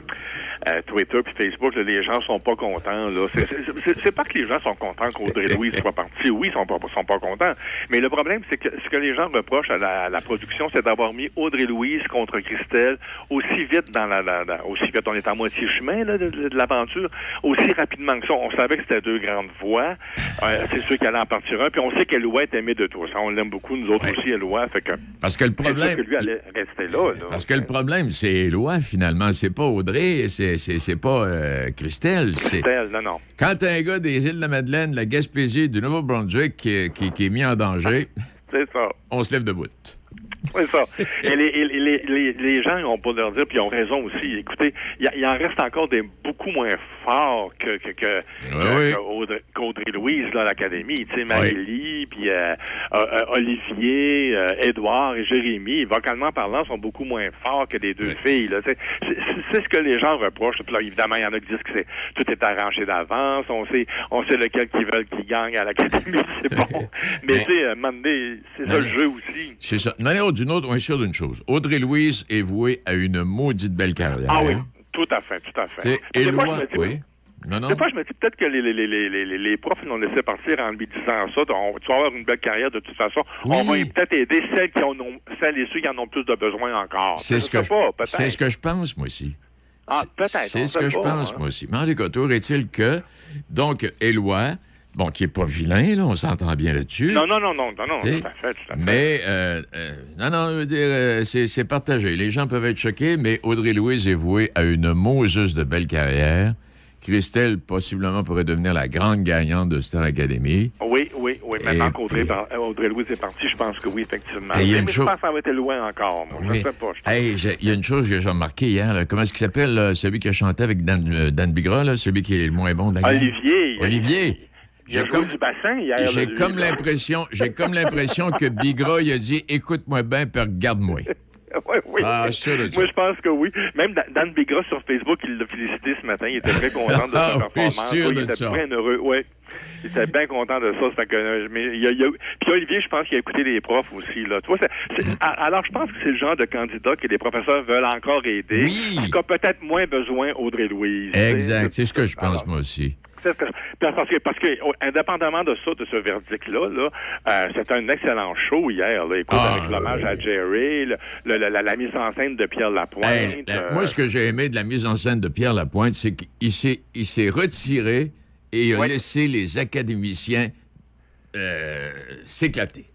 euh, Twitter puis Facebook, là, les gens sont pas contents. Là. C'est, pas que les gens sont contents qu'Audrey Louise soit partie. Oui, ils sont pas, sont pas contents. Mais le problème, c'est que ce que les gens reprochent à la, à la production, c'est d'avoir mis Audrey Louise contre Christelle aussi vite dans la, la- la- aussi vite. On est à moitié chemin là, de, de- de l'aventure, aussi rapidement que ça. On savait que c'était deux grandes voix. Euh, c'est sûr qu'elle en partir un. Puis on sait qu'Eloi est aimé de tous. On l'aime beaucoup, nous autres aussi, Eloi. Fait que Parce que le problème... que lui allait rester là. là. Parce que le problème, c'est Éloi, finalement. C'est pas Audrey, c'est, c'est, pas euh, Christelle. C'est... Christelle, non, non. Quand t'as un gars des îles de la Madeleine, de la Gaspésie, du Nouveau-Brunswick qui, qui- qui est mis en danger, (laughs) ça. on se lève debout. C'est ça. Et les, et les, les, les gens ont pas leur dire, puis ils ont raison aussi. Écoutez, il en reste encore des beaucoup moins forts que, que, que, oui. que Audrey, qu'Audrey Louise là, à l'Académie. Tu sais, Maëlie, puis euh, euh, euh, Olivier, euh, Édouard et Jérémy, vocalement parlant, sont beaucoup moins forts que les deux filles. Là, c'est, ce que les gens reprochent. Puis là, évidemment, il y en a qui disent que c'est, tout est arrangé d'avance. On sait, on sait lequel qui veulent qui gagne à l'Académie. (laughs) C'est bon. (laughs) Mais tu sais, c'est ça le jeu aussi. C'est ça. D'une autre, on est sûr d'une chose. Audrey-Louise est vouée à une maudite belle carrière. Ah oui, tout à fait, tout à fait. Fois, Éloi, oui. Non, non. Des fois, je me dis peut-être que les, les, les, les, profs l'ont laissé partir en lui disant ça. On, tu vas avoir une belle carrière de toute façon. On va peut-être aider celles, qui en ont, celles et ceux qui en ont plus de besoin encore. C'est ce, que je, pas, c'est ce que je pense, moi aussi. Ah, peut-être. C'est ce que je pense, hein. moi aussi. Mais en tout cas, est-il que, donc, Éloi, bon, qui est pas vilain, là, on s'entend bien là-dessus. Non, non, non, non, non, non, tout à fait, tout à fait. Mais, euh, euh, non, non, je veux dire, euh, c'est partagé. Les gens peuvent être choqués, mais Audrey-Louise est vouée à une Moses de belle carrière. Christelle, possiblement, pourrait devenir la grande gagnante de Star Academy. Oui, oui, oui. Maintenant qu'Audrey par- Audrey Louise est partie, je pense que oui, effectivement. Il y a une mais chose- je pense que ça va être loin encore, moi. Je Oui. ne sais pas. je- Hey, il y a une chose que j'ai remarqué hier. là. Comment est-ce qu'il s'appelle, celui qui a chanté avec Dan, Dan Bigra, là, celui qui est le moins bon de la gang? Olivier. J'ai comme, du bassin hier. j'ai comme l'impression, j'ai comme l'impression que Bigra, il a dit, écoute-moi bien, puis regarde-moi. (laughs) Oui, oui. Ah, Moi, je pense que oui. Même Dan- Bigra sur Facebook, il l'a félicité ce matin. Il était très content de (laughs) Ah, sa oui, performance. Oui, il était bien heureux. Oui. Il était bien content de ça. Que, euh, mais il y a- il y a- Puis Olivier, je pense qu'il a écouté les profs aussi. Là. Tu vois, c'est- c'est- Mm. Alors, je pense que c'est le genre de candidat que les professeurs veulent encore aider. Oui. Qui a peut-être moins besoin Audrey-Louise. tu sais. Exact, c'est ce que je pense, moi aussi. Parce que, parce que, oh, indépendamment de ça, de ce verdict-là, là, euh, c'était un excellent show hier. Là. Écoute, Ah, avec l'hommage à Jerry, le- le- le- la, la mise en scène de Pierre Lapointe. Hey, euh, euh, Moi, ce que j'ai aimé de la mise en scène de Pierre Lapointe, c'est qu'il s'est, il s'est retiré et il a Oui. laissé les académiciens euh, s'éclater.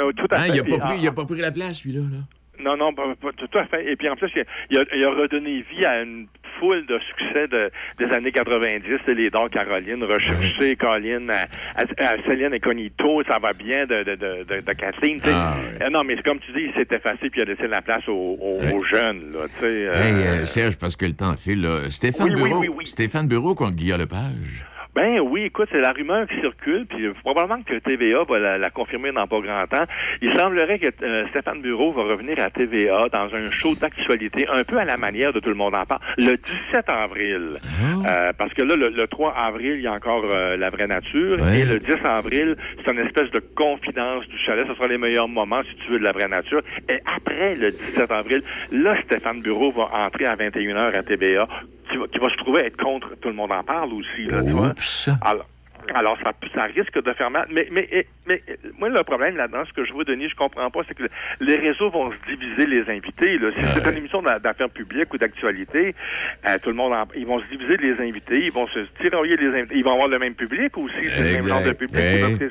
euh, tout à Hein, fait. il n'a pas, ah, pas pris la place, lui-là. Là. Non, non, pas- pas- tout à fait. Et puis en plus, il a, il a- il a redonné vie à une foule de succès de, des années 90, c'est les dons Caroline, Recherché, Colline, à, à- à Céline Incognito, ça va bien de, de, de, de, Kathleen. tu sais. Ah, Euh, non, mais c'est comme tu dis, il s'est effacé puis il a laissé la place aux, aux- aux jeunes. Là, tu sais, euh, Hey, euh, Serge, parce que le temps file, là. Stéphane Oui, oui, Bureau. oui, oui. Stéphane Bureau contre Guillaume Lepage. Ben oui, écoute, c'est la rumeur qui circule, puis probablement que TVA va la, la confirmer dans pas grand temps. Il semblerait que euh, Stéphane Bureau va revenir à TVA dans un show d'actualité, un peu à la manière de Tout le monde en parle, le 17 avril. Ah. Euh, parce que là, le, le 3 avril, il y a encore euh, La vraie nature, Ouais. et le 10 avril, c'est une espèce de confidence du chalet. Ce sera les meilleurs moments, si tu veux, de La vraie nature. Et après le 17 avril, là, Stéphane Bureau va entrer à 21h à TVA, qui va, qui va se trouver être contre Tout le monde en parle aussi, là, tu vois. Alors, alors ça, ça risque de faire mal. Mais, mais, mais, moi, le problème là-dedans, ce que je vois, Denis, je comprends pas, c'est que les réseaux vont se diviser les invités. Là. Si c'est une émission d'a- d'affaires publiques ou d'actualité, euh, tout le monde, en- ils vont se diviser les invités, ils vont se tirailler les invités. Ils vont avoir le même public aussi, c'est le même genre de public. Ouais.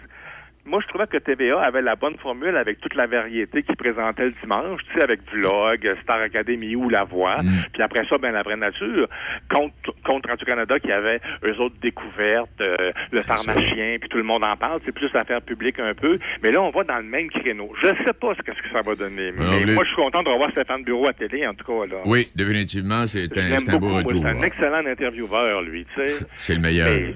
Moi, je trouvais que TVA avait la bonne formule avec toute la variété qu'ils présentaient le dimanche, tu sais, avec Vlog, Star Academy ou La Voix. Mm. Puis après ça, ben la vraie nature, contre, contre Radio-Canada qui avait eux autres découvertes, euh, le pharmacien, puis tout le monde en parle. C'est plus l'affaire publique un peu. Mais là, on va dans le même créneau. Je sais pas ce que, ce que ça va donner. Mais moi, je suis content de revoir Stéphane Bureau à télé, en tout cas. Là. Oui, définitivement, c'est un, un beau retour. C'est un là. excellent intervieweur, lui, tu sais. C'est le meilleur. Mais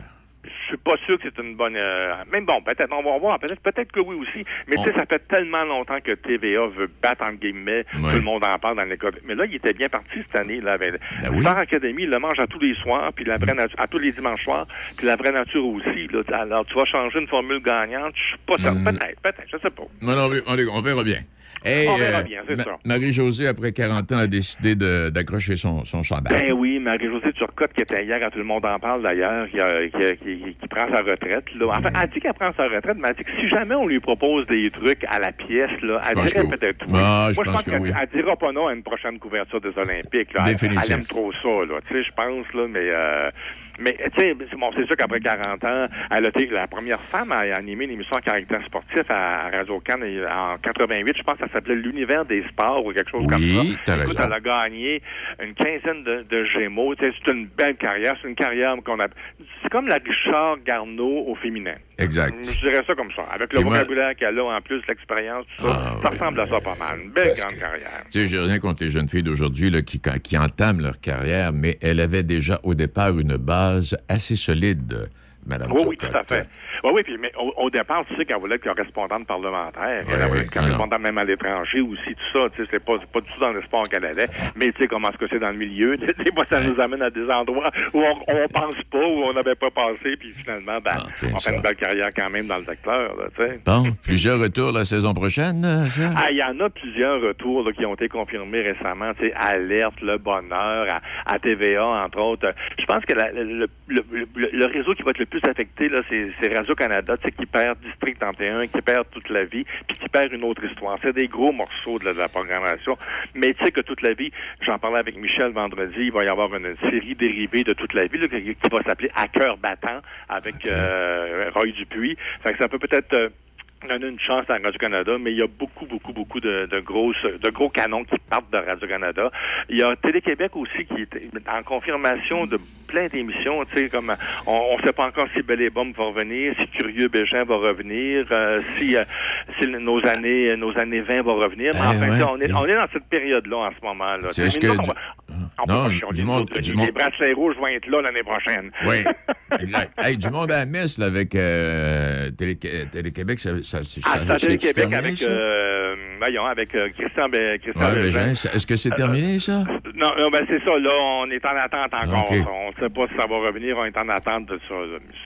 suis pas sûr que c'est une bonne. euh, Même bon, peut-être, on va voir. Peut-être, peut-être que oui aussi. Mais tu sais, ça fait tellement longtemps que TVA veut battre entre guillemets. Ouais. Tout le monde en parle dans l'école. Mais là, il était bien parti cette année. Là, avec Ben oui. Star Academy, il le mange à tous les soirs, puis la vraie nature, à tous les dimanches soirs, puis la vraie nature aussi. Là. Alors, tu vas changer une formule gagnante. Je suis pas sûr. Mm. Peut-être, peut-être, je sais pas. Non, non, on, on verra bien. Hey, On verra euh, bien, c'est Ma- ça. Marie-Josée, après 40 ans, a décidé de- d'accrocher son, son chandail. Ben oui, Marie-Josée Turcotte, qui était hier, à tout le monde en parle d'ailleurs, qui, qui, qui- qui prend sa retraite. Là. Enfin, elle dit qu'elle prend sa retraite, mais elle dit que si jamais on lui propose des trucs à la pièce, là, elle pense dirait peut-être oui. Ah, je Moi, pense que qu'elle oui. dira pas non à une prochaine couverture des Olympiques. Là. Elle, Définitif. elle aime trop ça, là. Tu sais, je pense, là, mais... Euh, mais, tu sais, c'est bon, c'est sûr qu'après 40 ans, elle a été la première femme à animer une émission à caractère sportif à, à Radio-Can et en 88. Je pense que ça s'appelait L'univers des sports ou quelque chose Oui, comme ça. Écoute, raison. elle a gagné une quinzaine de, de Gémeaux. Tu sais, C'est une belle carrière. C'est une carrière qu'on a. C'est comme la Richard Garneau au féminin. Exact. Je dirais ça comme ça. Avec le Et moi- vocabulaire qu'elle a, en plus, l'expérience, tout ça, Ah, ça oui, ressemble à ça pas mal. Une belle Parce grande que- carrière. Tu sais, j'ai rien contre les jeunes filles d'aujourd'hui qui entament leur carrière, mais elle avait déjà au départ une base assez solide, Oui, oui, tout à fait. Oui, oui, puis mais au, au départ, tu sais qu'elle voulait être correspondante parlementaire. Voulait être correspondante même à l'étranger aussi, tout ça. Tu sais, c'est pas, pas du tout dans l'espoir qu'elle allait. Mais tu sais comment est-ce que c'est dans le milieu? (laughs) Tu sais, moi, ça nous amène à des endroits où on, on pense pas, où on n'avait pas pensé, puis finalement, ben, on fait une belle carrière quand même dans le secteur, là, tu sais. Bon, plusieurs retours la saison prochaine, euh, ça? Ah, il y en a plusieurs retours là, qui ont été confirmés récemment. Tu sais, Alerte, Le Bonheur, à, à TVA, entre autres. Je pense que la- le, le- le- le réseau qui va être le plus affecté, là, c'est, Radio-Canada, tu sais, qui perd District 31, qui perd toute la vie, puis qui perd une autre histoire. C'est des gros morceaux de la, de la programmation. Mais tu sais que toute la vie, j'en parlais avec Michel vendredi, il va y avoir une série dérivée de toute la vie là, qui va s'appeler À cœur battant avec euh, Roy Dupuis. Fait que ça peut peut-être... euh, donner une chance à Radio-Canada, mais il y a beaucoup, beaucoup, beaucoup de, de grosses, de gros canons qui partent de Radio-Canada. Il y a Télé-Québec aussi qui est en confirmation de plein d'émissions, tu sais, comme on ne sait pas encore si Belle et Bombe va revenir, si Curieux Bégin va revenir, euh, si, euh, si nos années nos années 20 vont revenir. Mais Eh enfin, ouais. on est, on est dans cette période-là en ce moment. Là. C'est ce que on va- on Non, du monde- les bracelets rouges vont être là l'année prochaine. Oui. (laughs) Hey, du monde à la messe, là, avec euh, Télé- Télé-Québec, ça, ça, Ah, ça- terminé, avec, ça? euh, voyons, avec euh, Christian, Christian Ouais, Bégin. Est-ce que c'est terminé, ça? Non, non, ben c'est ça, là, on est en attente encore. On ne sait pas si ça va revenir, on est en attente de ça.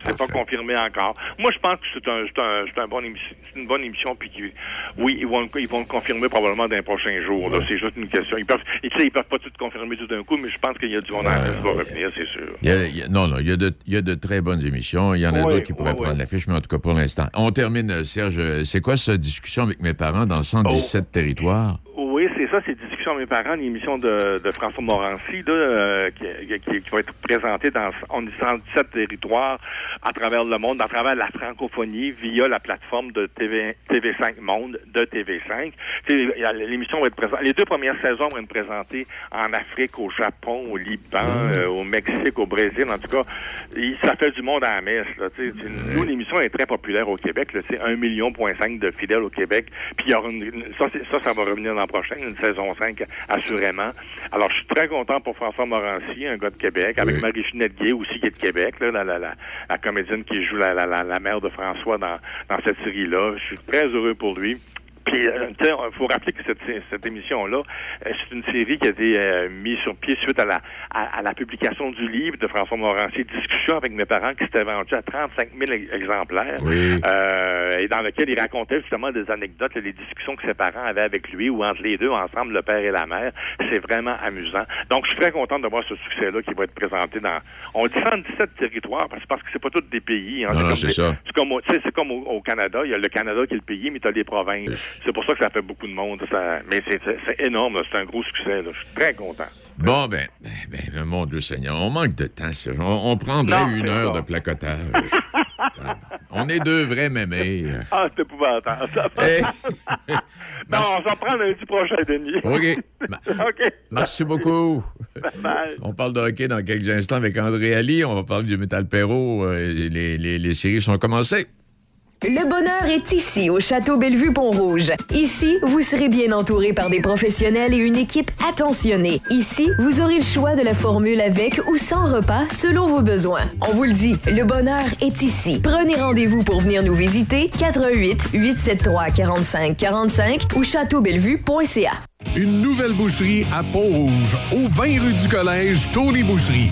C'est pas confirmé encore. Moi, je pense que c'est un, c'est un, un bon une bonne émission, puis qui- oui, ils vont, ils vont le confirmer probablement dans les prochains jours. C'est juste une question. Ils peuvent, sais, ils peuvent pas tout confirmer tout d'un coup, mais je pense qu'il y a du monde en qui va revenir, c'est sûr. Il y a- il y a- non, non, il y, a de, il y a de très bonnes émissions. Il y en a Oui, d'autres qui pourraient oui, prendre oui. l'affiche, mais en tout cas, pour l'instant. On termine, euh, Serge. C'est quoi cette discussion avec mes parents dans 117 territoires? Oui, c'est ça, c'est Discussion avec mes parents, une émission de, de François Morancy, là, euh, qui, qui- qui va être présentée dans on dit 117 territoires à travers le monde, à travers la francophonie, via la plateforme de TV, TV5 Monde de TV5. Tu sais, il y a- L'émission va être présentée. Les deux premières saisons vont être présentées en Afrique, au Japon, au Liban, euh, au Mexique, au Brésil. En tout cas, il- ça fait du monde à la messe. Là, Nous, l'émission est très populaire au Québec. C'est 1,5 million de fidèles au Québec. Puis il y aura une, ça, ça, ça va revenir l'an prochain, une saison 5, assurément. Alors, je suis très content pour François Morancy, un gars de Québec, avec Marie-Ginette Gay aussi, qui est de Québec, là, la, la, la, la comédienne qui joue la, la, la, la mère de François dans, dans cette série-là. Je suis très heureux pour lui. Puis, euh, il faut rappeler que cette, cette émission-là, euh, c'est une série qui a été euh, mise sur pied suite à la, à, à la publication du livre de François Morancier, Discussion avec mes parents, qui s'était vendu à 35 000 ex- exemplaires, Oui. euh, et dans lequel il racontait justement des anecdotes, les discussions que ses parents avaient avec lui, ou entre les deux, ensemble, le père et la mère. C'est vraiment amusant. Donc, je suis très content de voir ce succès-là qui va être présenté dans... On dit 117 territoires, parce, parce que c'est pas tous des pays. hein. Comme c'est des- comme, au- comme au, au Canada. Il y a le Canada qui est le pays, mais tu as les provinces. C'est pour ça que ça fait beaucoup de monde. Ça, mais c'est, énorme. C'est un gros succès. là. Je suis très content. Bon, ben, ben, ben, mon Dieu Seigneur, on manque de temps. On, on prendrait Non, une heure de placotage. (laughs) on est deux vrais mémés. Ah, c'est épouvantable. Ça (laughs) non, (laughs) on s'en prend lundi prochain, Denis. OK. OK. Merci beaucoup. Bye. On parle de hockey dans quelques instants avec André Ali. On va parler du Métal Perrault. Euh, les, les, les séries sont commencées. Le bonheur est ici, au Château Bellevue-Pont-Rouge. Ici, vous serez bien entouré par des professionnels et une équipe attentionnée. Ici, vous aurez le choix de la formule avec ou sans repas selon vos besoins. On vous le dit, le bonheur est ici. Prenez rendez-vous pour venir nous visiter 88 873 45 45 ou châteaubellevue.ca. Une nouvelle boucherie à Pont-Rouge, au 20 rue du Collège, Tony Boucherie.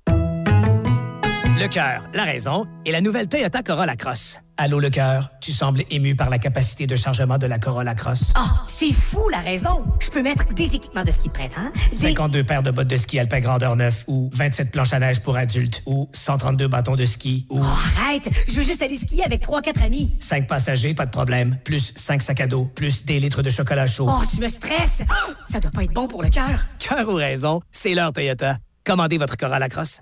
Le cœur, la raison et la nouvelle Toyota Corolla Cross. Allô, le cœur, tu sembles ému par la capacité de chargement de la Corolla Cross. Oh, c'est fou la raison. Je peux mettre des équipements de ski de printemps. des- 52 paires de bottes de ski alpin grandeur 9 ou 27 planches à neige pour adultes ou 132 bâtons de ski ou... Oh, arrête, je veux juste aller skier avec 3-4 amis. 5 passagers, pas de problème. Plus 5 sacs à dos, plus des litres de chocolat chaud. Oh, tu me stresses. Ça doit pas être bon pour le cœur. Cœur ou raison, c'est l'heure Toyota. Commandez votre Corolla Cross.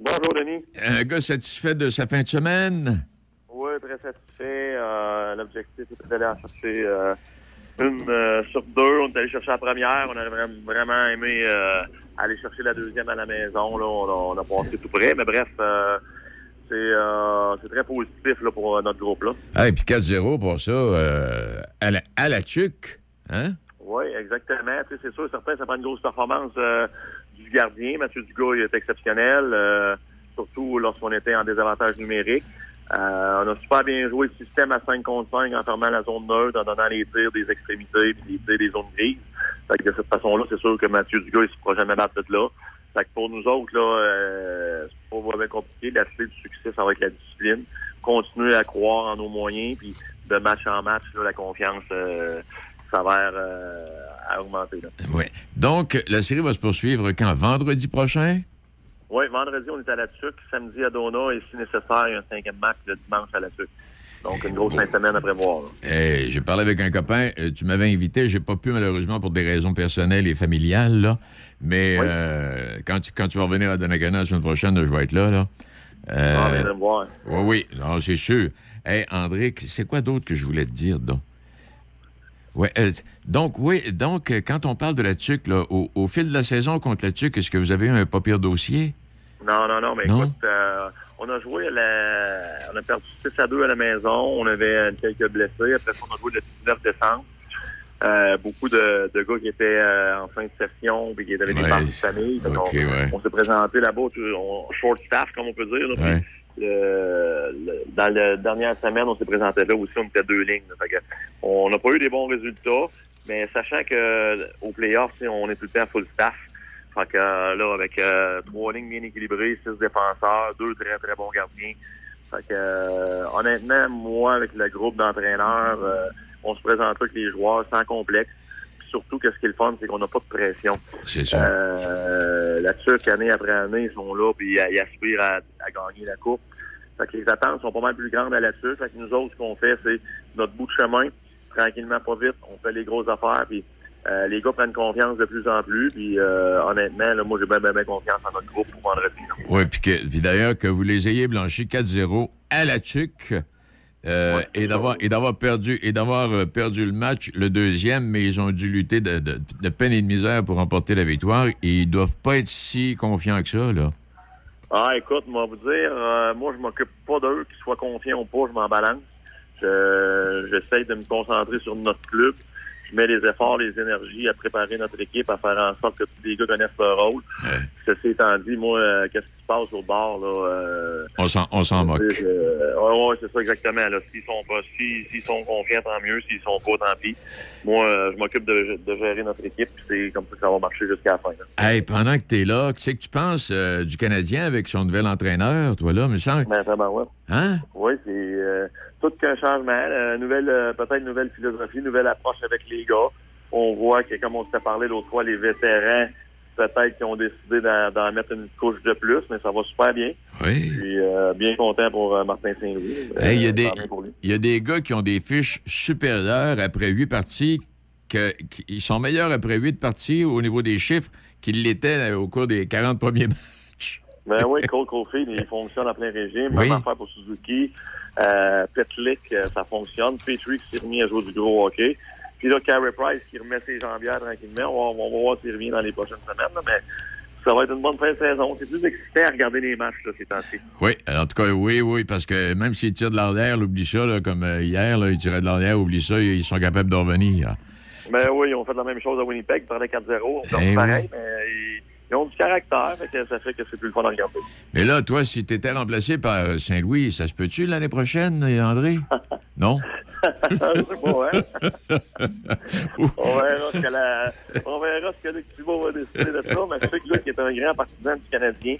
Bonjour, Denis. Un gars satisfait de sa fin de semaine? Oui, très satisfait. Euh, L'objectif, c'était d'aller en chercher euh, une euh, sur deux. On est allé chercher la première. On aurait vraiment, aimé aller chercher la deuxième à la maison. Là. On, a, on a passé tout près. Mais bref, c'est très positif là, pour notre groupe. là. Ah, et puis 4-0 pour ça, à, la, à la tuque, hein? Oui, exactement. C'est sûr, certain, ça prend une grosse performance gardien. Mathieu Dugas il est exceptionnel, euh, surtout lorsqu'on était en désavantage numérique. Euh, on a super bien joué le système à 5 contre 5 en fermant la zone neutre, en donnant les tirs des extrémités puis les tirs des zones grises. Fait que de cette façon-là, c'est sûr que Mathieu Dugas, il se pourra jamais battre de là. Fait que pour nous autres, là, euh, c'est pas vraiment compliqué. La du succès, ça va être la discipline. Continuer à croire en nos moyens, puis de match en match, là, la confiance euh, s'avère euh, à augmenter. Là. Oui. Donc, la série va se poursuivre quand? Vendredi prochain? Oui, vendredi, on est à la TUC. Samedi à Dona et si nécessaire, il y a un cinquième match le dimanche à la TUC. Donc, une grosse fin de semaine à prévoir. Eh, j'ai parlé avec un copain. euh, tu m'avais invité. J'ai pas pu, malheureusement, pour des raisons personnelles et familiales. Là. Mais euh, quand, tu, quand tu vas revenir à Donnacona la semaine prochaine, je vais être là. là. Euh, Ah, me voir. oui, oui. Non, c'est sûr. Hey, André, c'est quoi d'autre que je voulais te dire, donc? Ouais, euh, donc, oui, donc, euh, quand on parle de la TUC, là, au, au fil de la saison contre la TUC, est-ce que vous avez eu un pas pire dossier? Non, non, non, mais Non? écoute, euh, on a joué à la... On a perdu 6 à 2 à la maison. On avait quelques blessés. Après ça, on a joué le 19 décembre. Euh, beaucoup de, de gars qui étaient euh, en fin de session puis qui avaient des parties de famille. Ouais. on s'est présenté là-bas, on, short staff, comme on peut dire. là, Ouais. Le- dans la dernière semaine, on s'est présenté là aussi, on était deux lignes. on n'a pas eu des bons résultats, mais sachant que euh, au playoff, on est tout le temps full staff. Fait que euh, là, avec euh, trois lignes bien équilibrées, six défenseurs, deux très très bons gardiens. Fait que euh, honnêtement, moi, avec le groupe d'entraîneurs, euh, on se présente avec les joueurs sans complexe. Surtout, qu'est-ce qui est le fun, c'est qu'on n'a pas de pression. C'est ça. Euh, année après année, ils sont là, puis ils, aspirent à, à gagner la coupe. Fait que les attentes sont pas mal plus grandes à la TUC. Fait que nous autres, ce qu'on fait, c'est notre bout de chemin, tranquillement, pas vite, on fait les grosses affaires, puis euh, les gars prennent confiance de plus en plus, puis euh, honnêtement, là, moi, j'ai bien, bien, bien confiance en notre groupe pour vendredi. Oui, puis que- puis d'ailleurs, que vous les ayez blanchis 4-0 à la tuque. Euh, et d'avoir et d'avoir perdu et d'avoir euh, perdu le match le deuxième mais ils ont dû lutter de, de- de peine et de misère pour remporter la victoire et ils doivent pas être si confiants que ça là. Ah, écoute, moi, vous dire, euh, moi, je m'occupe pas d'eux, qu'ils soient confiants ou pas, je m'en balance. Je- J'essaie de me concentrer sur notre club. Je mets les efforts, les énergies à préparer notre équipe, à faire en sorte que tous les gars connaissent leur rôle. Ceci étant dit, moi, euh, qu'est-ce passe au bord, là? euh, On s'en on s'en moque. euh, ouais, ouais, c'est ça exactement. Là. S'ils sont pas, s'ils sont confiants, tant mieux. S'ils sont pas, tant pis. Moi, euh, je m'occupe de, de gérer notre équipe, puis c'est comme ça que ça va marcher jusqu'à la fin. là. Hey, pendant que tu es là, qu'est-ce que tu penses du Canadien avec son nouvel entraîneur, toi là, me semble. Ben, ouais. Hein? Oui, c'est tout qu'un changement, nouvelle, peut-être nouvelle philosophie, nouvelle approche avec les gars. On voit que, comme on s'était parlé l'autre fois, les vétérans, peut-être qu'ils ont décidé d'en, mettre une couche de plus, mais ça va super bien. Oui. Puis euh, bien content pour euh, Martin Saint-Louis. Hey, Il y, a Euh, il y a des gars qui ont des fiches supérieures après huit parties, que, qui- ils sont meilleurs après huit parties au niveau des chiffres qu'ils l'étaient au cours des 40 premiers (laughs) matchs. Ben oui, Cole Caulfield, il fonctionne en plein régime. Oui. Même affaire pour Suzuki. Euh, Petlick, euh, ça fonctionne. Petrie qui s'est remis à jouer du gros hockey. Puis là, Carey Price qui remet ses jambières tranquillement. On va, on va voir s'il revient dans les prochaines semaines. là, mais ça va être une bonne fin de saison. C'est plus excitant à regarder les matchs là, ces temps-ci. Oui, en tout cas, oui, oui, parce que même s'ils tirent de l'arrière, oublie ça, là, comme euh, hier, là, ils tiraient de l'arrière, oublie ça, ils sont capables de revenir. Ben oui, ils ont fait la même chose à Winnipeg, ils prenaient 4-0. On Eh oui. pareil, mais ils, ils ont du caractère, fait que ça fait que c'est plus le fun à regarder. Mais là, toi, si tu étais remplacé par Saint-Louis, ça se peut-tu l'année prochaine, André? (laughs) non? Pas, hein? (laughs) on, verra ce que la, on verra ce que Luc Thibault va décider de ça, mais je sais que Luc est un grand partisan du Canadien.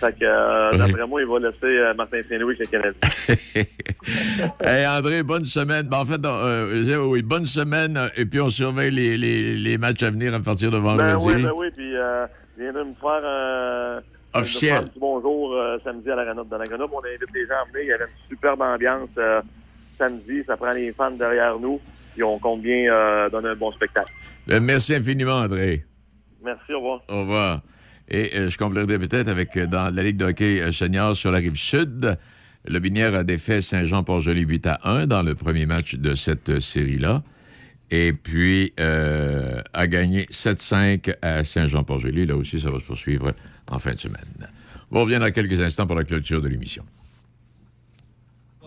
Fait que, euh, d'après moi, il va laisser euh, Martin Saint-Louis avec le Canadien. (laughs) hey, André, bonne semaine. Ben, en fait, euh, oui, bonne semaine, euh, et puis on surveille les, les, les matchs à venir à partir de Ben vendredi. oui, ben oui, puis viens de me faire un... Officiel. de bonjour samedi à la Grenoble. Dans la Grenoble, on invite les gens à venir. Il y avait une superbe ambiance samedi. Ça prend les fans derrière nous. Puis on compte bien euh, donner un bon spectacle. Ben, merci infiniment, André. Merci, au revoir. Au revoir. Et euh, je compléterai peut-être avec, euh, dans la Ligue de hockey senior sur la rive sud, le Binière a défait Saint-Jean-Port-Joli 8 à 1 dans le premier match de cette série-là. Et puis, euh, a gagné 7-5 à Saint-Jean-Port-Joli. Là aussi, ça va se poursuivre en fin de semaine. On revient dans quelques instants pour la clôture de l'émission.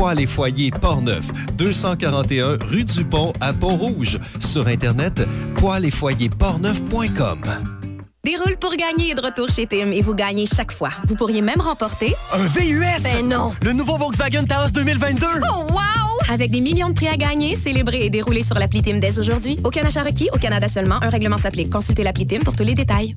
Poêles et foyers Portneuf, 241 rue du Pont à Pont-Rouge. Sur Internet, poêles et foyers portneuf.com. Déroule pour gagner est de retour chez Tim et vous gagnez chaque fois. Vous pourriez même remporter Un VUS! Ben non! Le nouveau Volkswagen Taos 2022! Oh wow! Avec des millions de prix à gagner, célébrer et dérouler sur l'appli Tim dès aujourd'hui. Aucun achat requis, au Canada seulement. Un règlement s'applique. Consultez l'appli Tim pour tous les détails.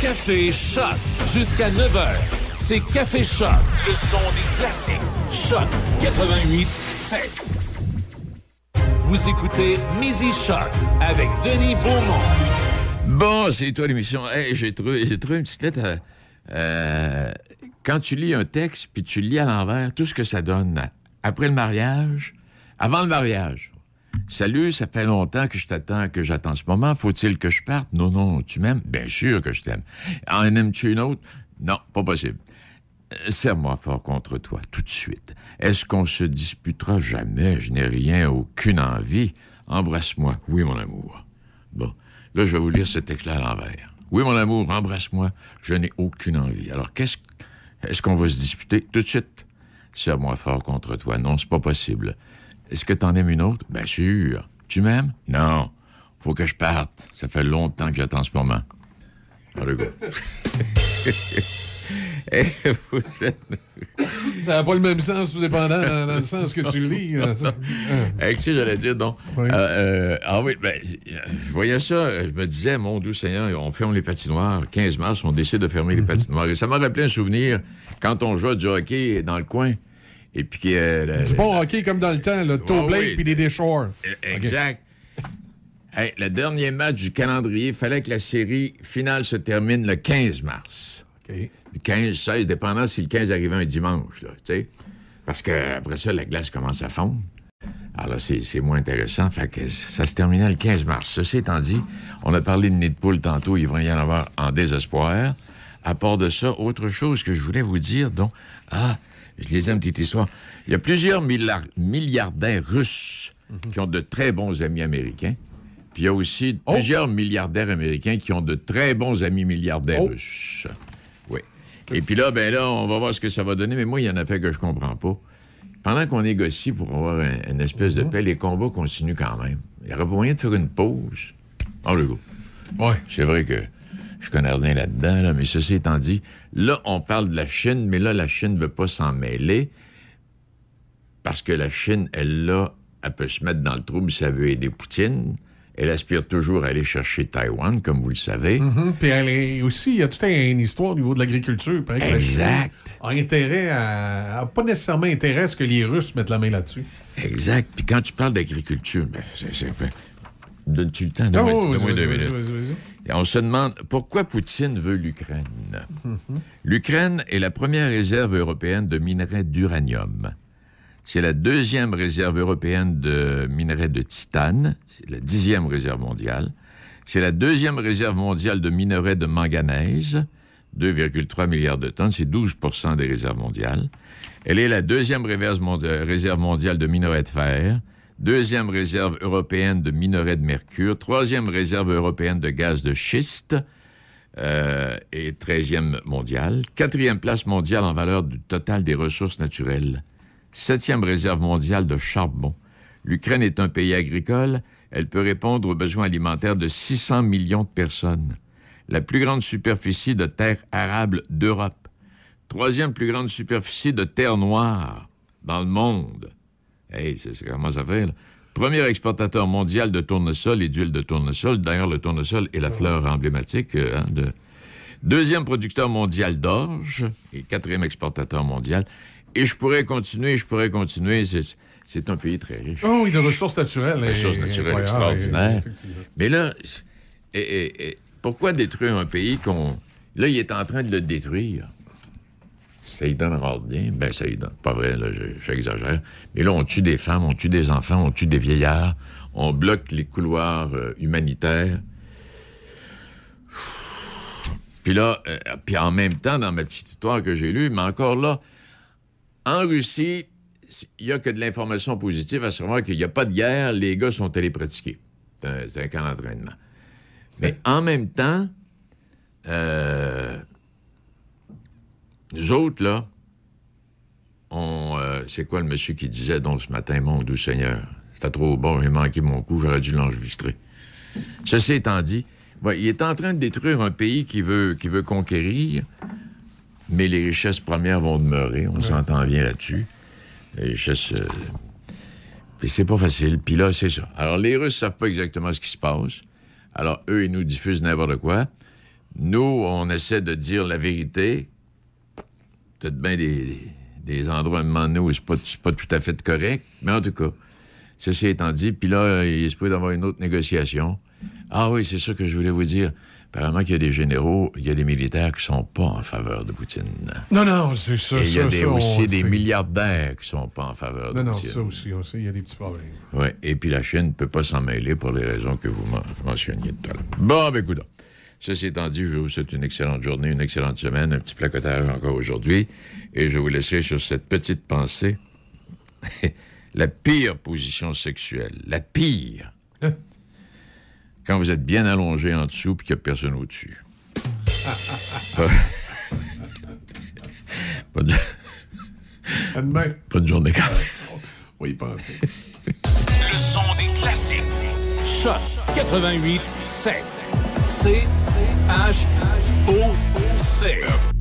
Café Choc jusqu'à 9h. C'est Café Choc, le son des classiques. Choc 88 7. Vous écoutez Midi Choc avec Denis Beaumont. Bon, c'est toi l'émission. Hey, j'ai trouvé, j'ai trouvé une petite lettre. euh, euh, quand tu lis un texte, puis tu le lis à l'envers, tout ce que ça donne. Après le mariage, avant le mariage. Salut, ça fait longtemps que je t'attends, que j'attends ce moment. Faut-il que je parte? Non, non, tu m'aimes? Bien sûr que je t'aime. En aimes-tu une autre? Non, pas possible. Euh, Serre-moi fort contre toi, tout de suite. Est-ce qu'on se disputera jamais? Je n'ai rien, aucune envie. Embrasse-moi. Oui, mon amour. Bon, là, je vais vous lire ce texte-là à l'envers. Oui, mon amour, embrasse-moi. Je n'ai aucune envie. Alors, qu'est-ce est-ce qu'on va se disputer? Tout de suite? Serre-moi fort contre toi. Non, c'est pas possible. Est-ce que t'en aimes une autre? Bien sûr. Tu m'aimes? Non. Faut que je parte. Ça fait longtemps que j'attends ce moment. Allez, go. (laughs) Eh, Ça n'a pas le même sens, tout dépendant dans, dans le sens que tu le lis. là, ça. Que j'allais dire, donc? Oui. Euh, euh, ah oui, ben, je voyais ça, je me disais, mon doux Seigneur, on ferme les patinoires. 15 mars, on décide de fermer les patinoires. Et ça m'a rappelé un souvenir quand on jouait du hockey dans le coin. Et puis. euh, Du bon hockey comme dans le temps, le Toe Blake oui. puis des Deschores. Exact. Hey, le dernier match du calendrier, il fallait que la série finale se termine le 15 mars. Le 15, 16, dépendant si le 15 arrivait un dimanche, là, tu sais. Parce que après ça, la glace commence à fondre. Alors là, c'est c'est moins intéressant. Fait que ça se terminait le 15 mars. Ceci étant dit, on a parlé de nid de poule tantôt, il va y en avoir en désespoir. À part de ça, autre chose que je voulais vous dire, donc, ah, je lisais une petite histoire. Il y a plusieurs milliard- milliardaires russes qui ont de très bons amis américains. Puis il y a aussi plusieurs milliardaires américains qui ont de très bons amis milliardaires Oh. russes. Oui. Et puis là, ben là, on va voir ce que ça va donner, mais moi, il y en a fait que je comprends pas. Pendant qu'on négocie pour avoir un- une espèce Mhm. de paix, les combats continuent quand même. Il y aurait pas moyen de faire une pause. Oh, le go. Ouais. C'est vrai que je connais rien là-dedans, là, mais ceci étant dit, là, on parle de la Chine, mais là, la Chine ne veut pas s'en mêler parce que la Chine, elle, là, elle peut se mettre dans le trouble si elle veut aider Poutine. Elle aspire toujours à aller chercher Taïwan, comme vous le savez. Mhm. Puis elle est aussi, il y a toute une histoire au niveau de l'agriculture. Que la Chine Exact. A intérêt à, a pas nécessairement intérêt à ce que les Russes mettent la main là-dessus. Exact. Puis quand tu parles d'agriculture, ben, c'est... Donne-tu le temps? Ah, Donne-moi oui, donne-moi Et on se demande pourquoi Poutine veut l'Ukraine. Mhm. L'Ukraine est la première réserve européenne de minerais d'uranium. C'est la deuxième réserve européenne de minerais de titane. C'est la dixième réserve mondiale. C'est la deuxième réserve mondiale de minerais de manganèse, 2,3 milliards de tonnes. C'est 12% des réserves mondiales. Elle est la deuxième réserve mondiale de minerais de fer, deuxième réserve européenne de minerais de mercure, troisième réserve européenne de gaz de schiste, euh, et 13e mondiale. Quatrième place mondiale en valeur du total des ressources naturelles. Septième réserve mondiale de charbon. L'Ukraine est un pays agricole. Elle peut répondre aux besoins alimentaires de 600 millions de personnes. La plus grande superficie de terre arable d'Europe. Troisième plus grande superficie de terre noire dans le monde. Hey, c'est, comment ça fait, là? Premier exportateur mondial de tournesol et d'huile de tournesol. D'ailleurs, le tournesol est la fleur emblématique euh, hein, de... Deuxième producteur mondial d'orge et quatrième exportateur mondial. Et je pourrais continuer, je pourrais continuer. C'est, un pays très riche. Oh oui, de ressources naturelles. Ressources eh, naturelles extraordinaires. Mais là, et- et- et pourquoi détruire un pays qu'on. Là, il est en train de le détruire? Ça y donnera rien. Ben, ça y donne. Pas vrai, là, je- j'exagère. Mais là, on tue des femmes, on tue des enfants, on tue des vieillards, on bloque les couloirs euh, humanitaires. Puis là, euh, puis en même temps, dans ma petite histoire que j'ai lue, mais encore là, en Russie, il n'y a que de l'information positive à savoir qu'il n'y a pas de guerre, les gars sont allés pratiquer. C'est un camp d'entraînement. Mais en même temps, euh, nous autres, là, on, euh, c'est quoi le monsieur qui disait donc ce matin, mon doux Seigneur? C'était trop bon, j'ai manqué mon coup, j'aurais dû l'enregistrer. Ceci étant dit, ouais, il est en train de détruire un pays qui veut, qui veut conquérir, mais les richesses premières vont demeurer, on s'entend bien là-dessus. Les richesses. euh, Puis c'est pas facile. Puis là, c'est ça. Alors, les Russes savent pas exactement ce qui se passe. Alors, eux, ils nous diffusent n'importe quoi. Nous, on essaie de dire la vérité. Peut-être bien des, des endroits, à un moment donné, où c'est pas, pas tout à fait correct. Mais en tout cas, ceci étant dit, puis là, il se peut d'avoir une autre négociation. Ah oui, c'est ça que je voulais vous dire. Apparemment qu'il y a des généraux, il y a des militaires qui sont pas en faveur de Poutine. Non, non, c'est ça. Et il y a ça, des- ça, on aussi des sait. milliardaires qui sont pas en faveur de Non, non, Poutine. ça aussi, on sait, il y a des petits problèmes. Ouais. Et puis la Chine ne peut pas s'en mêler pour les raisons que vous men- mentionniez tout à l'heure. Bon, ben écoute. Ceci étant dit, je vous souhaite une excellente journée, une excellente semaine, un petit placotage encore aujourd'hui. Et je vous laisser sur cette petite pensée. (laughs) la pire position sexuelle, la pire. Quand vous êtes bien allongé en dessous puis qu'il n'y a personne au-dessus. (laughs) Pas de... À demain. Pas de journée quand même. Oui, pensez. Le son des classiques. Choc 88 7. C H O C.